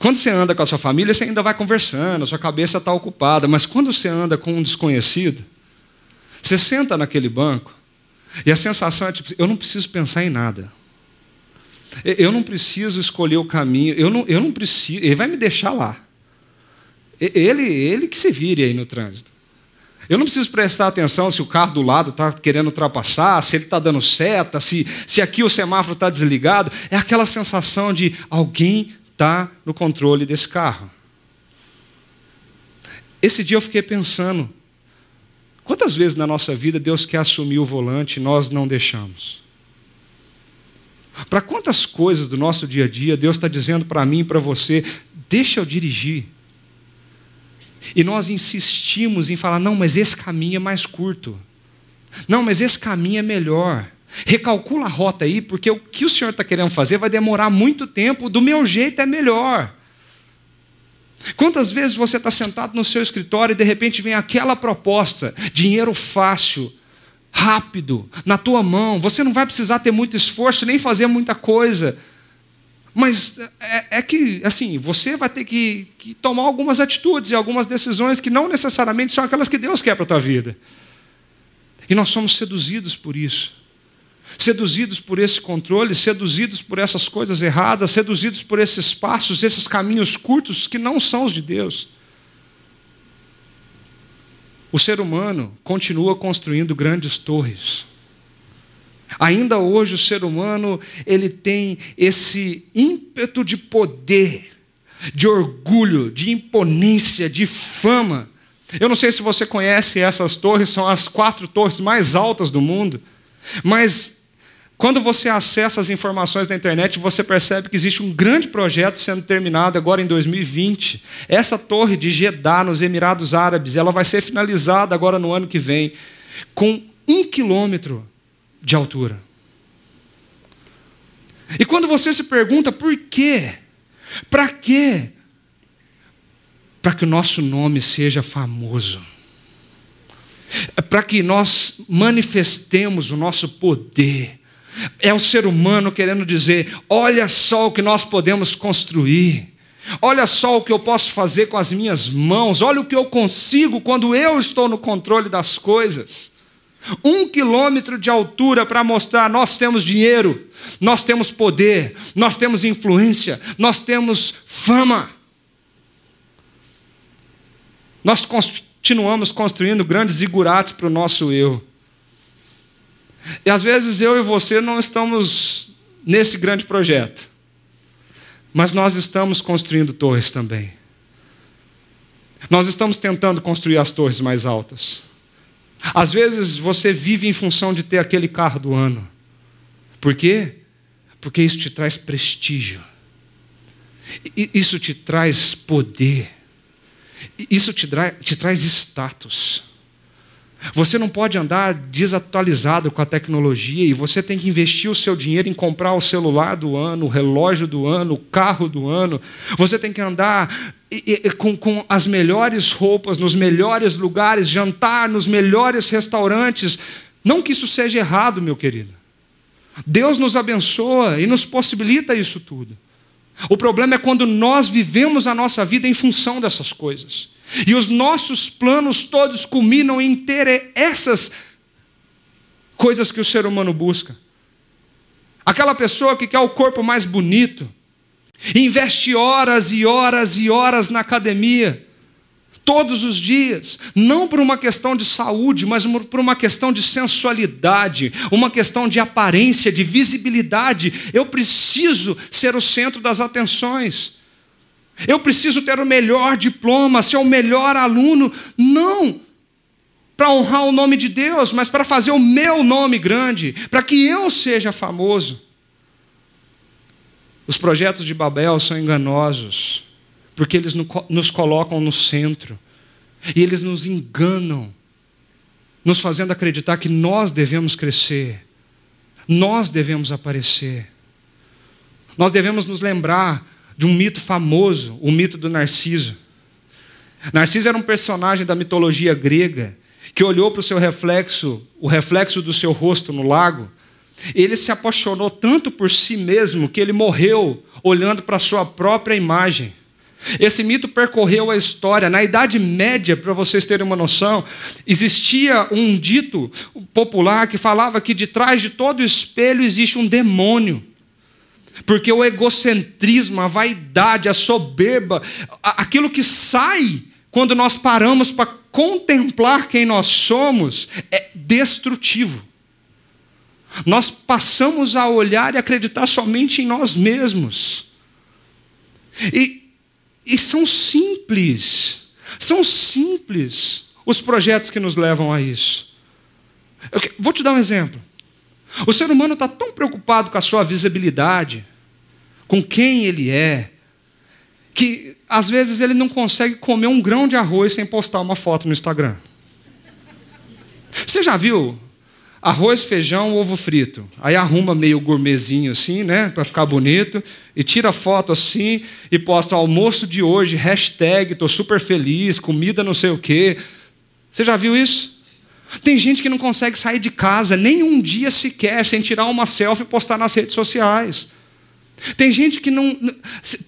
Quando você anda com a sua família, você ainda vai conversando, a sua cabeça está ocupada. Mas quando você anda com um desconhecido, você senta naquele banco e a sensação é tipo, eu não preciso pensar em nada. Eu não preciso escolher o caminho, eu não, eu não preciso, ele vai me deixar lá. Ele, ele que se vire aí no trânsito. Eu não preciso prestar atenção se o carro do lado está querendo ultrapassar, se ele está dando seta, se, se aqui o semáforo está desligado. É aquela sensação de alguém está no controle desse carro. Esse dia eu fiquei pensando: quantas vezes na nossa vida Deus quer assumir o volante e nós não deixamos? Para quantas coisas do nosso dia a dia Deus está dizendo para mim e para você, deixa eu dirigir. E nós insistimos em falar, não, mas esse caminho é mais curto. Não, mas esse caminho é melhor. Recalcula a rota aí, porque o que o senhor está querendo fazer vai demorar muito tempo, do meu jeito é melhor. Quantas vezes você está sentado no seu escritório e de repente vem aquela proposta, dinheiro fácil, rápido, na tua mão. Você não vai precisar ter muito esforço nem fazer muita coisa. Mas é, é que, assim, você vai ter que, que, tomar algumas atitudes e algumas decisões que não necessariamente são aquelas que Deus quer para a tua vida. E nós somos seduzidos por isso. Seduzidos por esse controle, seduzidos por essas coisas erradas, seduzidos por esses passos, esses caminhos curtos que não são os de Deus. O ser humano continua construindo grandes torres. Ainda hoje o ser humano, ele tem esse ímpeto de poder, de orgulho, de imponência, de fama. Eu não sei se você conhece essas torres, são as quatro torres mais altas do mundo. Mas quando você acessa as informações da internet, você percebe que existe um grande projeto sendo terminado agora em 2020. Essa torre de Jeddah, nos Emirados Árabes, ela vai ser finalizada agora no ano que vem, com um quilômetro de altura. E quando você se pergunta por quê? Para quê? Para que o nosso nome seja famoso. Para que nós manifestemos o nosso poder é o ser humano querendo dizer: olha só o que nós podemos construir. Olha só o que eu posso fazer com as minhas mãos. Olha o que eu consigo quando eu estou no controle das coisas. Um quilômetro de altura para mostrar: nós temos dinheiro, nós temos poder, nós temos influência, nós temos fama. Nós continuamos construindo grandes zigurates para o nosso eu. E às vezes eu e você não estamos nesse grande projeto, mas nós estamos construindo torres também. Nós estamos tentando construir as torres mais altas. Às vezes você vive em função de ter aquele carro do ano. Por quê? Porque isso te traz prestígio. Isso te traz poder. Isso te, te traz status. Você não pode andar desatualizado com a tecnologia e você tem que investir o seu dinheiro em comprar o celular do ano, o relógio do ano, o carro do ano. Você tem que andar com, com as melhores roupas, nos melhores lugares, jantar nos melhores restaurantes. Não que isso seja errado, meu querido. Deus nos abençoa e nos possibilita isso tudo. O problema é quando nós vivemos a nossa vida em função dessas coisas. E os nossos planos todos culminam em ter essas coisas que o ser humano busca. Aquela pessoa que quer o corpo mais bonito, investe horas e horas e horas na academia, todos os dias, não por uma questão de saúde, mas por uma questão de sensualidade, uma questão de aparência, de visibilidade. Eu preciso ser o centro das atenções. Eu preciso ter o melhor diploma, ser o melhor aluno. Não para honrar o nome de Deus, mas para fazer o meu nome grande, para que eu seja famoso. Os projetos de Babel são enganosos porque eles nos colocam no centro. E eles nos enganam, nos fazendo acreditar que nós devemos crescer, nós devemos aparecer. Nós devemos nos lembrar de um mito famoso, o mito do Narciso. Narciso era um personagem da mitologia grega que olhou para o seu reflexo, o reflexo do seu rosto no lago. Ele se apaixonou tanto por si mesmo que ele morreu olhando para a sua própria imagem. Esse mito percorreu a história. Na Idade Média, para vocês terem uma noção, existia um dito popular que falava que de trás de todo espelho existe um demônio. Porque o egocentrismo, a vaidade, a soberba, aquilo que sai quando nós paramos para contemplar quem nós somos, é destrutivo. Nós passamos a olhar e acreditar somente em nós mesmos. E e são simples, são simples os projetos que nos levam a isso. Eu vou te dar um exemplo. O ser humano está tão preocupado com a sua visibilidade, com quem ele é, que às vezes ele não consegue comer um grão de arroz sem postar uma foto no Instagram. Você já viu arroz, feijão, ovo frito. Aí arruma meio gourmetzinho assim, né, para ficar bonito, e tira foto assim e posta almoço de hoje, hashtag, tô super feliz, comida não sei o quê. Você já viu isso? Tem gente que não consegue sair de casa nem um dia sequer sem tirar uma selfie e postar nas redes sociais. Tem gente que não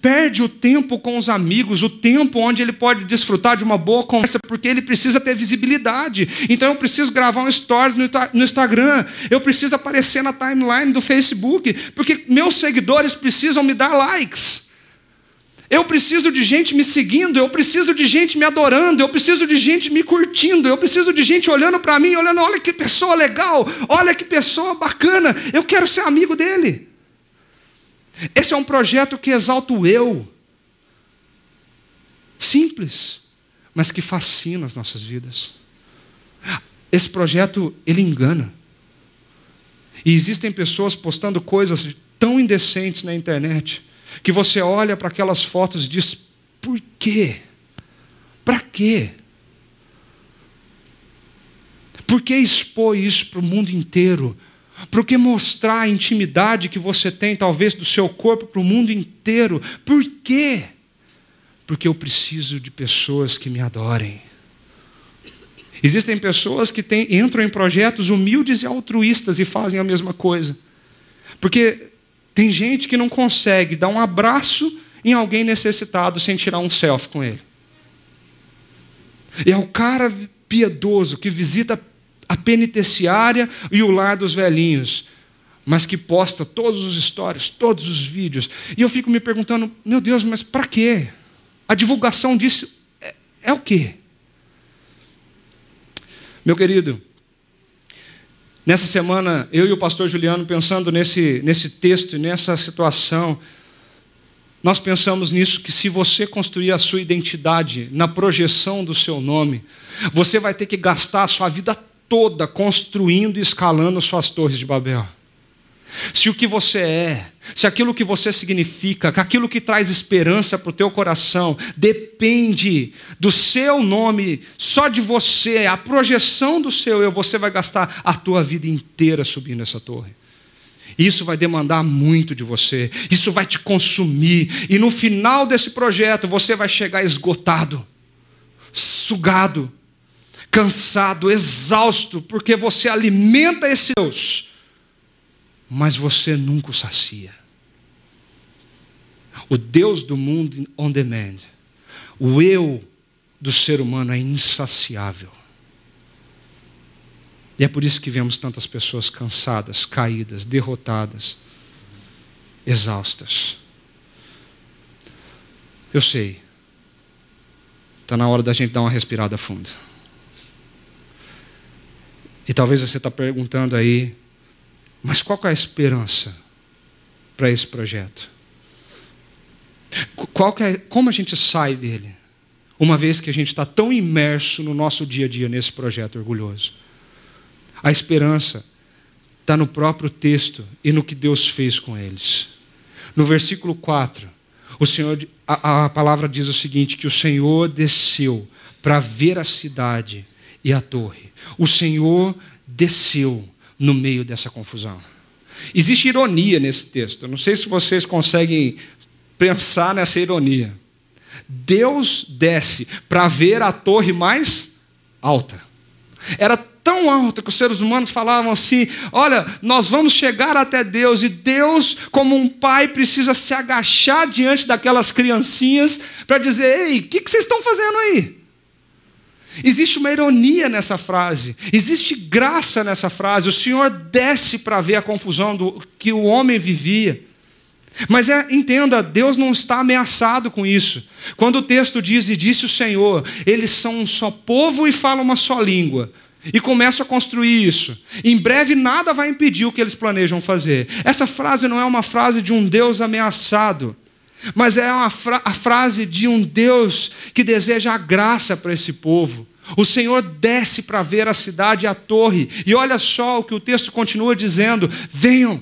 perde o tempo com os amigos, o tempo onde ele pode desfrutar de uma boa conversa, porque ele precisa ter visibilidade. Então eu preciso gravar um stories no Instagram, eu preciso aparecer na timeline do Facebook, porque meus seguidores precisam me dar likes. Eu preciso de gente me seguindo, eu preciso de gente me adorando, eu preciso de gente me curtindo, eu preciso de gente olhando para mim, olhando, olha que pessoa legal, olha que pessoa bacana, eu quero ser amigo dele. Esse é um projeto que exalta o eu. Simples, mas que fascina as nossas vidas. Esse projeto, ele engana. E existem pessoas postando coisas tão indecentes na internet que você olha para aquelas fotos e diz: por quê? Para quê? Por que expor isso para o mundo inteiro? Por que mostrar a intimidade que você tem, talvez, do seu corpo para o mundo inteiro? Por quê? Porque eu preciso de pessoas que me adorem. Existem pessoas que têm, entram em projetos humildes e altruístas e fazem a mesma coisa. Porque tem gente que não consegue dar um abraço em alguém necessitado sem tirar um selfie com ele. E é o cara piedoso que visita a penitenciária e o lar dos velhinhos, mas que posta todos os stories, todos os vídeos. E eu fico me perguntando, meu Deus, mas para quê? A divulgação disso é, é o quê? Meu querido, nessa semana, eu e o pastor Juliano, pensando nesse, nesse texto e nessa situação, nós pensamos nisso que se você construir a sua identidade na projeção do seu nome, você vai ter que gastar a sua vida toda construindo e escalando suas torres de Babel. Se o que você é, se aquilo que você significa, aquilo que traz esperança para o teu coração, depende do seu nome, só de você, a projeção do seu eu, você vai gastar a tua vida inteira subindo essa torre. Isso vai demandar muito de você, isso vai te consumir, e no final desse projeto você vai chegar esgotado, sugado, cansado, exausto, porque você alimenta esse Deus, mas você nunca o sacia. O Deus do mundo on demand, o eu do ser humano é insaciável. E é por isso que vemos tantas pessoas cansadas, caídas, derrotadas, exaustas. Eu sei. Está na hora da gente dar uma respirada fundo. E talvez você está perguntando aí, mas qual é a esperança para esse projeto? Qual é, como a gente sai dele? Uma vez que a gente está tão imerso no nosso dia a dia nesse projeto orgulhoso. A esperança está no próprio texto e no que Deus fez com eles. No versículo 4, o Senhor, a, a palavra diz o seguinte: que o Senhor desceu para ver a cidade e a torre. O Senhor desceu no meio dessa confusão. Existe ironia nesse texto. Não sei se vocês conseguem pensar nessa ironia. Deus desce para ver a torre mais alta. Era tão alta que os seres humanos falavam assim: olha, nós vamos chegar até Deus, e Deus, como um pai, precisa se agachar diante daquelas criancinhas para dizer: ei, o que, que vocês estão fazendo aí? Existe uma ironia nessa frase, existe graça nessa frase. O Senhor desce para ver a confusão do que o homem vivia. Mas é, entenda, Deus não está ameaçado com isso. Quando o texto diz, e disse o Senhor, eles são um só povo e falam uma só língua. E começam a construir isso. Em breve nada vai impedir o que eles planejam fazer. Essa frase não é uma frase de um Deus ameaçado, mas é fra a frase de um Deus que deseja a graça para esse povo. O Senhor desce para ver a cidade e a torre, e olha só o que o texto continua dizendo: venham,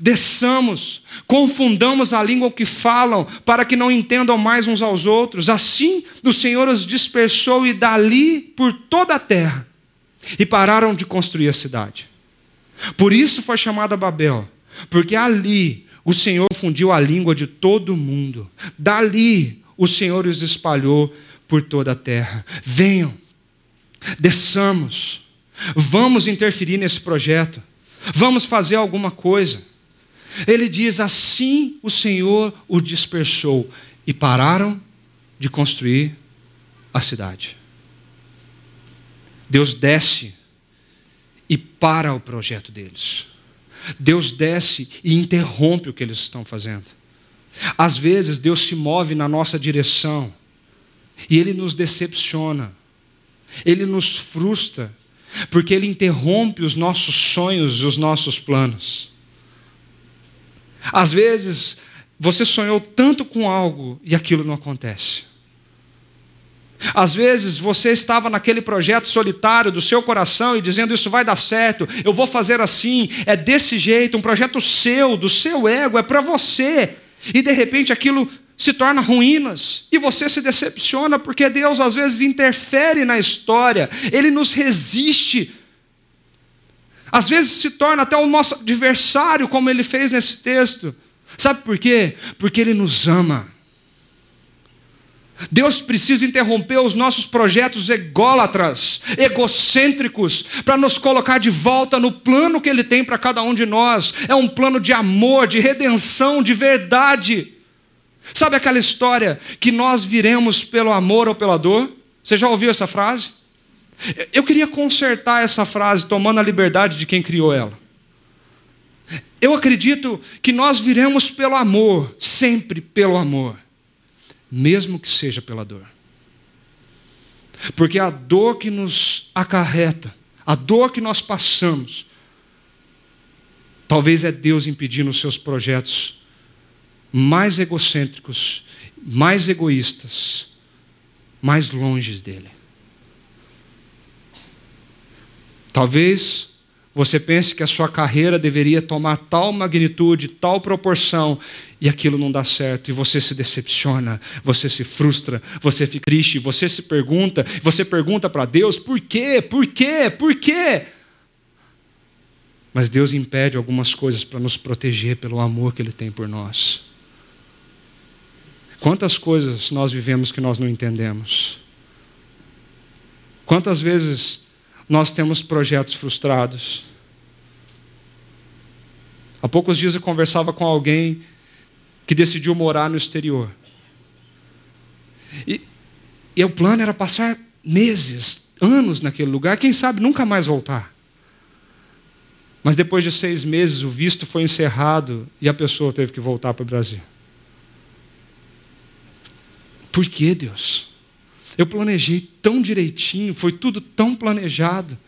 desçamos, confundamos a língua que falam, para que não entendam mais uns aos outros. Assim o Senhor os dispersou e dali por toda a terra e pararam de construir a cidade. Por isso foi chamada Babel, porque ali o Senhor fundiu a língua de todo mundo. Dali o Senhor os espalhou por toda a terra. Venham, desçamos, vamos interferir nesse projeto, vamos fazer alguma coisa. Ele diz: assim o Senhor o dispersou e pararam de construir a cidade. Deus desce e para o projeto deles. Deus desce e interrompe o que eles estão fazendo. Às vezes, Deus se move na nossa direção e Ele nos decepciona, Ele nos frustra, porque Ele interrompe os nossos sonhos e os nossos planos. Às vezes, você sonhou tanto com algo e aquilo não acontece. Às vezes você estava naquele projeto solitário do seu coração e dizendo isso vai dar certo, eu vou fazer assim, é desse jeito, um projeto seu, do seu ego, é para você. E de repente aquilo se torna ruínas e você se decepciona porque Deus às vezes interfere na história, ele nos resiste. Às vezes se torna até o nosso adversário, como ele fez nesse texto. Sabe por quê? Porque ele nos ama. Deus precisa interromper os nossos projetos ególatras, egocêntricos, para nos colocar de volta no plano que Ele tem para cada um de nós. É um plano de amor, de redenção, de verdade. Sabe aquela história que nós viremos pelo amor ou pela dor? Você já ouviu essa frase? Eu queria consertar essa frase, tomando a liberdade de quem criou ela. Eu acredito que nós viremos pelo amor, sempre pelo amor mesmo que seja pela dor. Porque a dor que nos acarreta, a dor que nós passamos, talvez é Deus impedindo os seus projetos mais egocêntricos, mais egoístas, mais longe dele. Talvez você pense que a sua carreira deveria tomar tal magnitude, tal proporção, e aquilo não dá certo, e você se decepciona, você se frustra, você fica triste, você se pergunta, você pergunta para Deus: por quê? Por quê? Por quê? Mas Deus impede algumas coisas para nos proteger pelo amor que Ele tem por nós. Quantas coisas nós vivemos que nós não entendemos? Quantas vezes nós temos projetos frustrados? Há poucos dias eu conversava com alguém que decidiu morar no exterior. E, e o plano era passar meses, anos naquele lugar, quem sabe nunca mais voltar. Mas depois de seis meses, o visto foi encerrado e a pessoa teve que voltar para o Brasil. Por que, Deus? Eu planejei tão direitinho, foi tudo tão planejado.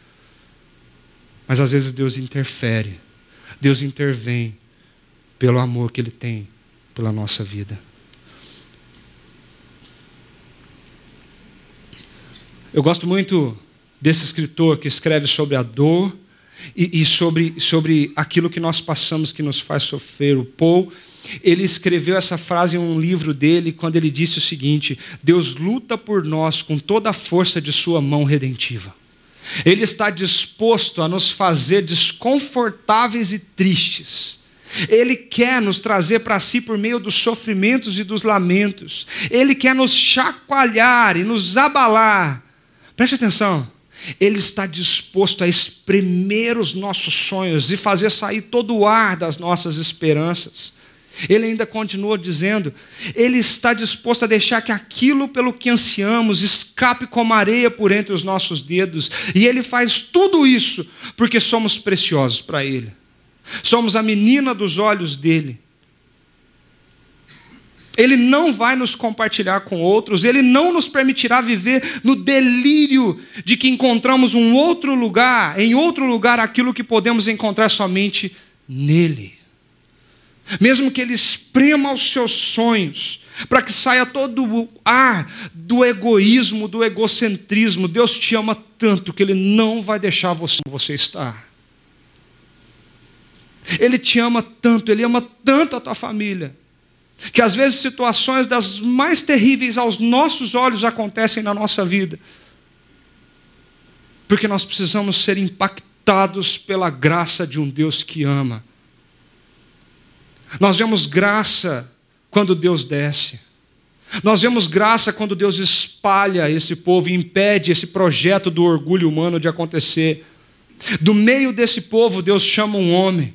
Mas às vezes Deus interfere, Deus intervém pelo amor que Ele tem pela nossa vida. Eu gosto muito desse escritor que escreve sobre a dor e, e, sobre, sobre aquilo que nós passamos que nos faz sofrer. O Paul, ele escreveu essa frase em um livro dele quando ele disse o seguinte: Deus luta por nós com toda a força de sua mão redentiva. Ele está disposto a nos fazer desconfortáveis e tristes. Ele quer nos trazer para si por meio dos sofrimentos e dos lamentos. Ele quer nos chacoalhar e nos abalar. Preste atenção. Ele está disposto a espremer os nossos sonhos e fazer sair todo o ar das nossas esperanças. Ele ainda continua dizendo: Ele está disposto a deixar que aquilo pelo que ansiamos escape como areia por entre os nossos dedos. E Ele faz tudo isso porque somos preciosos para Ele. Somos a menina dos olhos dele. Ele não vai nos compartilhar com outros, ele não nos permitirá viver no delírio de que encontramos um outro lugar, em outro lugar, aquilo que podemos encontrar somente nele. Mesmo que ele esprema os seus sonhos, para que saia todo o ar do egoísmo, do egocentrismo, Deus te ama tanto que ele não vai deixar você, você estar. Ele te ama tanto, ele ama tanto a tua família que às vezes situações das mais terríveis aos nossos olhos acontecem na nossa vida. Porque nós precisamos ser impactados pela graça de um Deus que ama. Nós vemos graça quando Deus desce. Nós vemos graça quando Deus espalha esse povo e impede esse projeto do orgulho humano de acontecer. Do meio desse povo, Deus chama um homem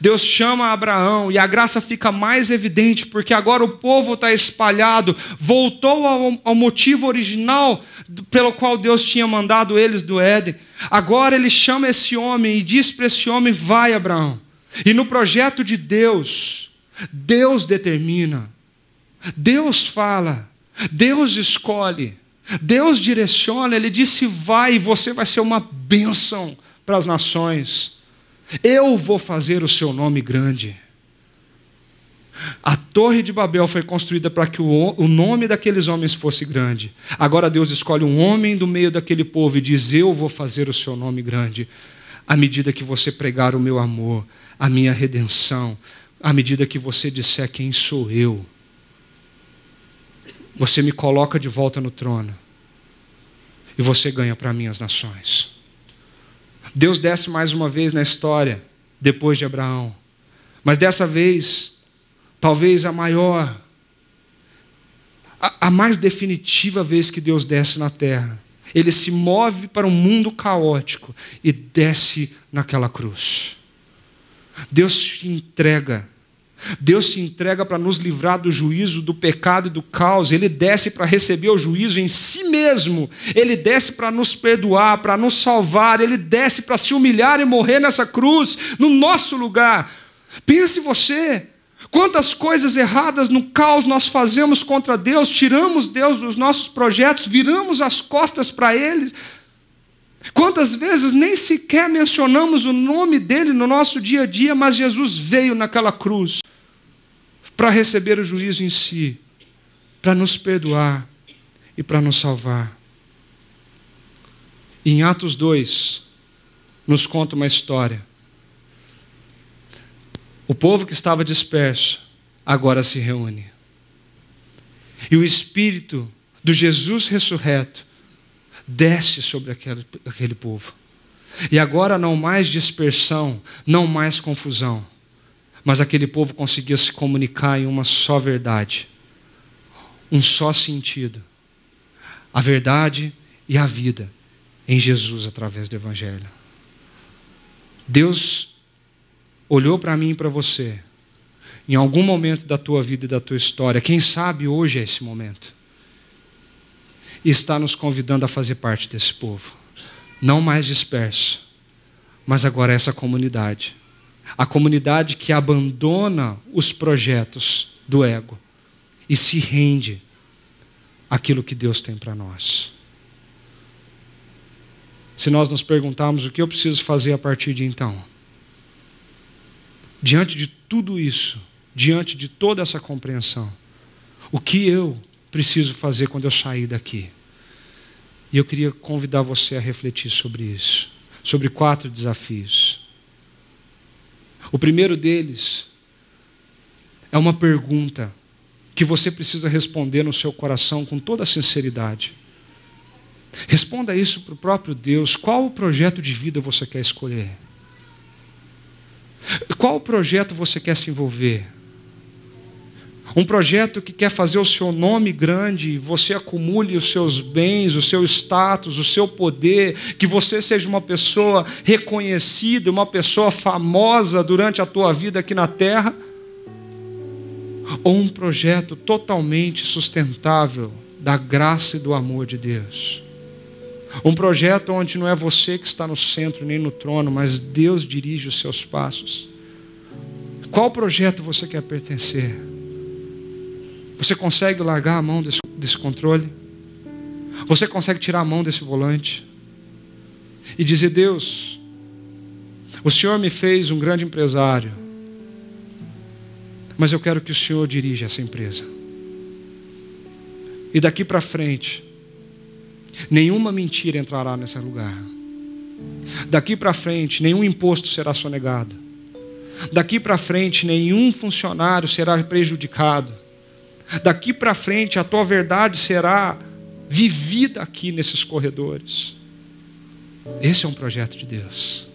Deus chama Abraão e a graça fica mais evidente, porque agora o povo está espalhado, voltou ao, ao, motivo original pelo qual Deus tinha mandado eles do Éden. Agora ele chama esse homem e diz para esse homem: Vai, Abraão. E no projeto de Deus, Deus determina, Deus fala, Deus escolhe, Deus direciona. Ele disse: Vai, e você vai ser uma bênção para as nações. Eu vou fazer o seu nome grande. A Torre de Babel foi construída para que o, nome daqueles homens fosse grande. Agora Deus escolhe um homem do meio daquele povo e diz: Eu vou fazer o seu nome grande. À medida que você pregar o meu amor, a minha redenção, à medida que você disser quem sou eu, você me coloca de volta no trono e você ganha para mim as nações. Deus desce mais uma vez na história, depois de Abraão. Mas dessa vez, talvez a maior, a, a mais definitiva vez que Deus desce na terra. Ele se move para um mundo caótico e desce naquela cruz. Deus se entrega Deus se entrega para nos livrar do juízo, do pecado e do caos. Ele desce para receber o juízo em si mesmo. Ele desce para nos perdoar, para nos salvar. Ele desce para se humilhar e morrer nessa cruz, no nosso lugar. Pense você. Quantas coisas erradas no caos nós fazemos contra Deus, tiramos Deus dos nossos projetos, viramos as costas para Ele. Quantas vezes nem sequer mencionamos o nome dele no nosso dia a dia, mas Jesus veio naquela cruz para receber o juízo em si, para nos perdoar e para nos salvar. Em Atos 2, nos conta uma história. O povo que estava disperso agora se reúne. E o Espírito do Jesus ressurreto desce sobre aquele, aquele povo. E agora não mais dispersão, não mais confusão mas aquele povo conseguia se comunicar em uma só verdade, um só sentido: a verdade e a vida. em Jesus através do Evangelho. Deus olhou para mim e para você, em algum momento da tua vida e da tua história, quem sabe hoje é esse momento, e está nos convidando a fazer parte desse povo, não mais disperso, mas agora essa comunidade a comunidade que abandona os projetos do ego e se rende àquilo que Deus tem para nós. Se nós nos perguntarmos o que eu preciso fazer a partir de então, diante de tudo isso, diante de toda essa compreensão, o que eu preciso fazer quando eu sair daqui? E eu queria convidar você a refletir sobre isso, sobre quatro desafios. O primeiro deles é uma pergunta que você precisa responder no seu coração com toda a sinceridade. Responda isso para o próprio Deus. Qual o projeto de vida você quer escolher? Qual projeto você quer se envolver? Um projeto que quer fazer o seu nome grande, você acumule os seus bens, o seu status, o seu poder, que você seja uma pessoa reconhecida, uma pessoa famosa durante a tua vida aqui na terra? Ou um projeto totalmente sustentável da graça e do amor de Deus? Um projeto onde não é você que está no centro nem no trono, mas Deus dirige os seus passos. Qual projeto você quer pertencer? Você consegue largar a mão desse, desse controle? Você consegue tirar a mão desse volante? E dizer: Deus, o Senhor me fez um grande empresário, mas eu quero que o Senhor dirija essa empresa. E daqui para frente, nenhuma mentira entrará nesse lugar. Daqui para frente, nenhum imposto será sonegado. Daqui para frente, nenhum funcionário será prejudicado. Daqui para frente, a tua verdade será vivida aqui nesses corredores. Esse é um projeto de Deus.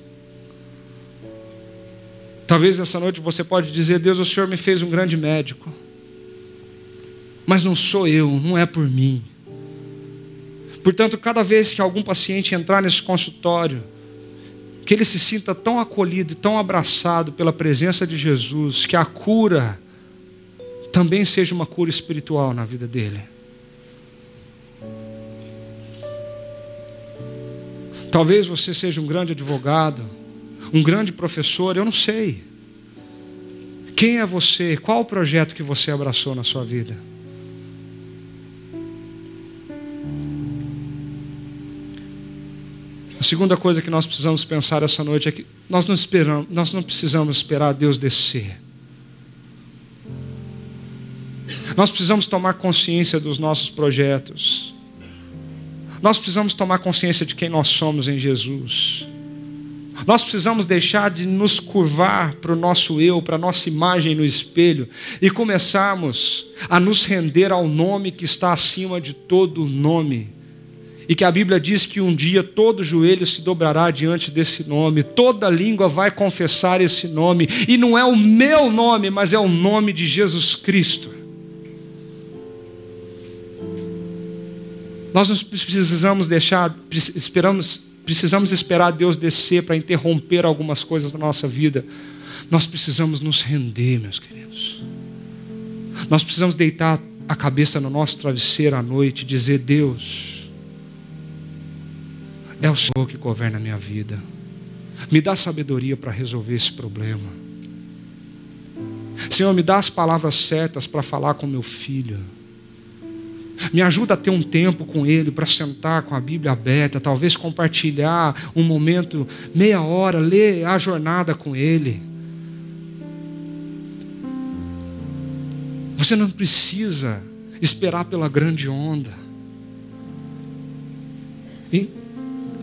Talvez essa noite você pode dizer: Deus, o Senhor me fez um grande médico. Mas não sou eu, não é por mim. Portanto, cada vez que algum paciente entrar nesse consultório, que ele se sinta tão acolhido e tão abraçado pela presença de Jesus, que a cura também seja uma cura espiritual na vida dele. Talvez você seja um grande advogado, um grande professor, eu não sei. Quem é você? Qual o projeto que você abraçou na sua vida? A segunda coisa que nós precisamos pensar essa noite é que nós não, esperamos, nós não precisamos esperar Deus descer. Nós precisamos tomar consciência dos nossos projetos. Nós precisamos tomar consciência de quem nós somos em Jesus. Nós precisamos deixar de nos curvar para o nosso eu, para a nossa imagem no espelho e começarmos a nos render ao nome que está acima de todo nome. E que a Bíblia diz que um dia todo joelho se dobrará diante desse nome, toda língua vai confessar esse nome, e não é o meu nome, mas é o nome de Jesus Cristo. Nós não precisamos deixar, esperamos, precisamos esperar Deus descer para interromper algumas coisas da nossa vida. Nós precisamos nos render, meus queridos. Nós precisamos deitar a cabeça no nosso travesseiro à noite e dizer: Deus, é o Senhor que governa a minha vida. Me dá sabedoria para resolver esse problema. Senhor, me dá as palavras certas para falar com meu filho. Me ajuda a ter um tempo com Ele para sentar com a Bíblia aberta, talvez compartilhar um momento, meia hora, ler a jornada com Ele. Você não precisa esperar pela grande onda. E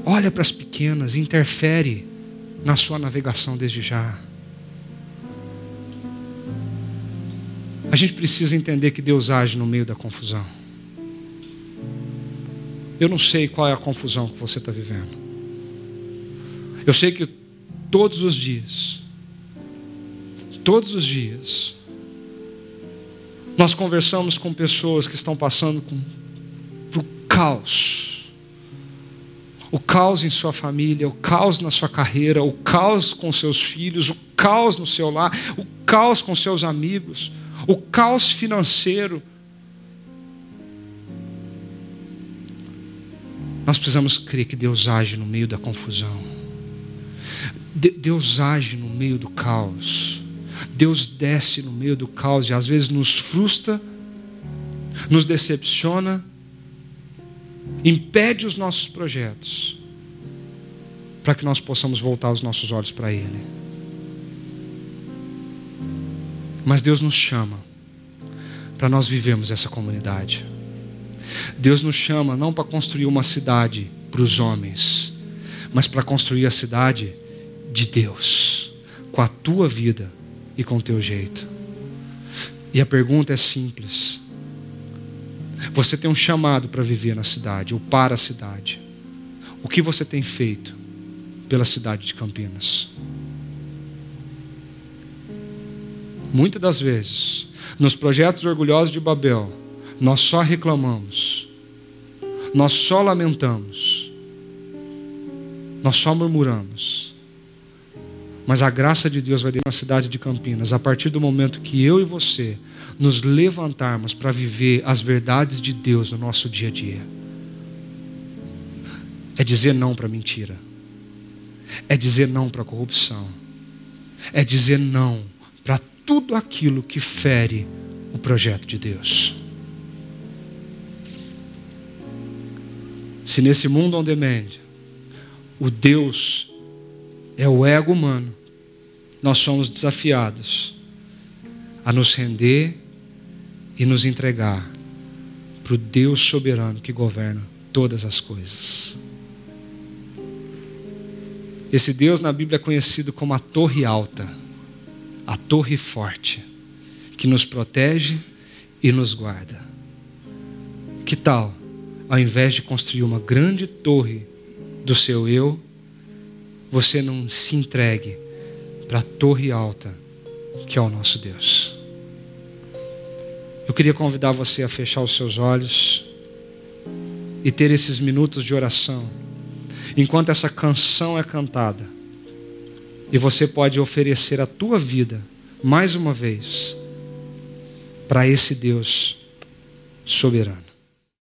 olha para as pequenas, interfere na sua navegação desde já. A gente precisa entender que Deus age no meio da confusão. Eu não sei qual é a confusão que você está vivendo. Eu sei que todos os dias, todos os dias, nós conversamos com pessoas que estão passando com, por caos, o caos em sua família, o caos na sua carreira, o caos com seus filhos, o caos no seu lar, o caos com seus amigos, o caos financeiro. Nós precisamos crer que Deus age no meio da confusão. Deus age no meio do caos. Deus desce no meio do caos e às vezes nos frustra, nos decepciona, impede os nossos projetos, para que nós possamos voltar os nossos olhos para Ele. Mas Deus nos chama para nós vivermos essa comunidade. Deus nos chama não para construir uma cidade para os homens, mas para construir a cidade de Deus, com a tua vida e com o teu jeito. E a pergunta é simples: você tem um chamado para viver na cidade ou para a cidade. O que você tem feito pela cidade de Campinas? Muitas das vezes, nos projetos orgulhosos de Babel, nós só reclamamos, nós só lamentamos, nós só murmuramos. Mas a graça de Deus vai descer na cidade de Campinas a partir do momento que eu e você nos levantarmos para viver as verdades de Deus no nosso dia a dia. É dizer não para mentira. É dizer não para corrupção. É dizer não para tudo aquilo que fere o projeto de Deus. Se nesse mundo on demand, o Deus é o ego humano, nós somos desafiados a nos render e nos entregar para o Deus soberano que governa todas as coisas. Esse Deus na Bíblia é conhecido como a Torre Alta, a Torre Forte, que nos protege e nos guarda. Que tal, ao invés de construir uma grande torre do seu eu, você não se entregue para a Torre Alta, que é o nosso Deus? Eu queria convidar você a fechar os seus olhos e ter esses minutos de oração, enquanto essa canção é cantada. E você pode oferecer a tua vida, mais uma vez, para esse Deus soberano.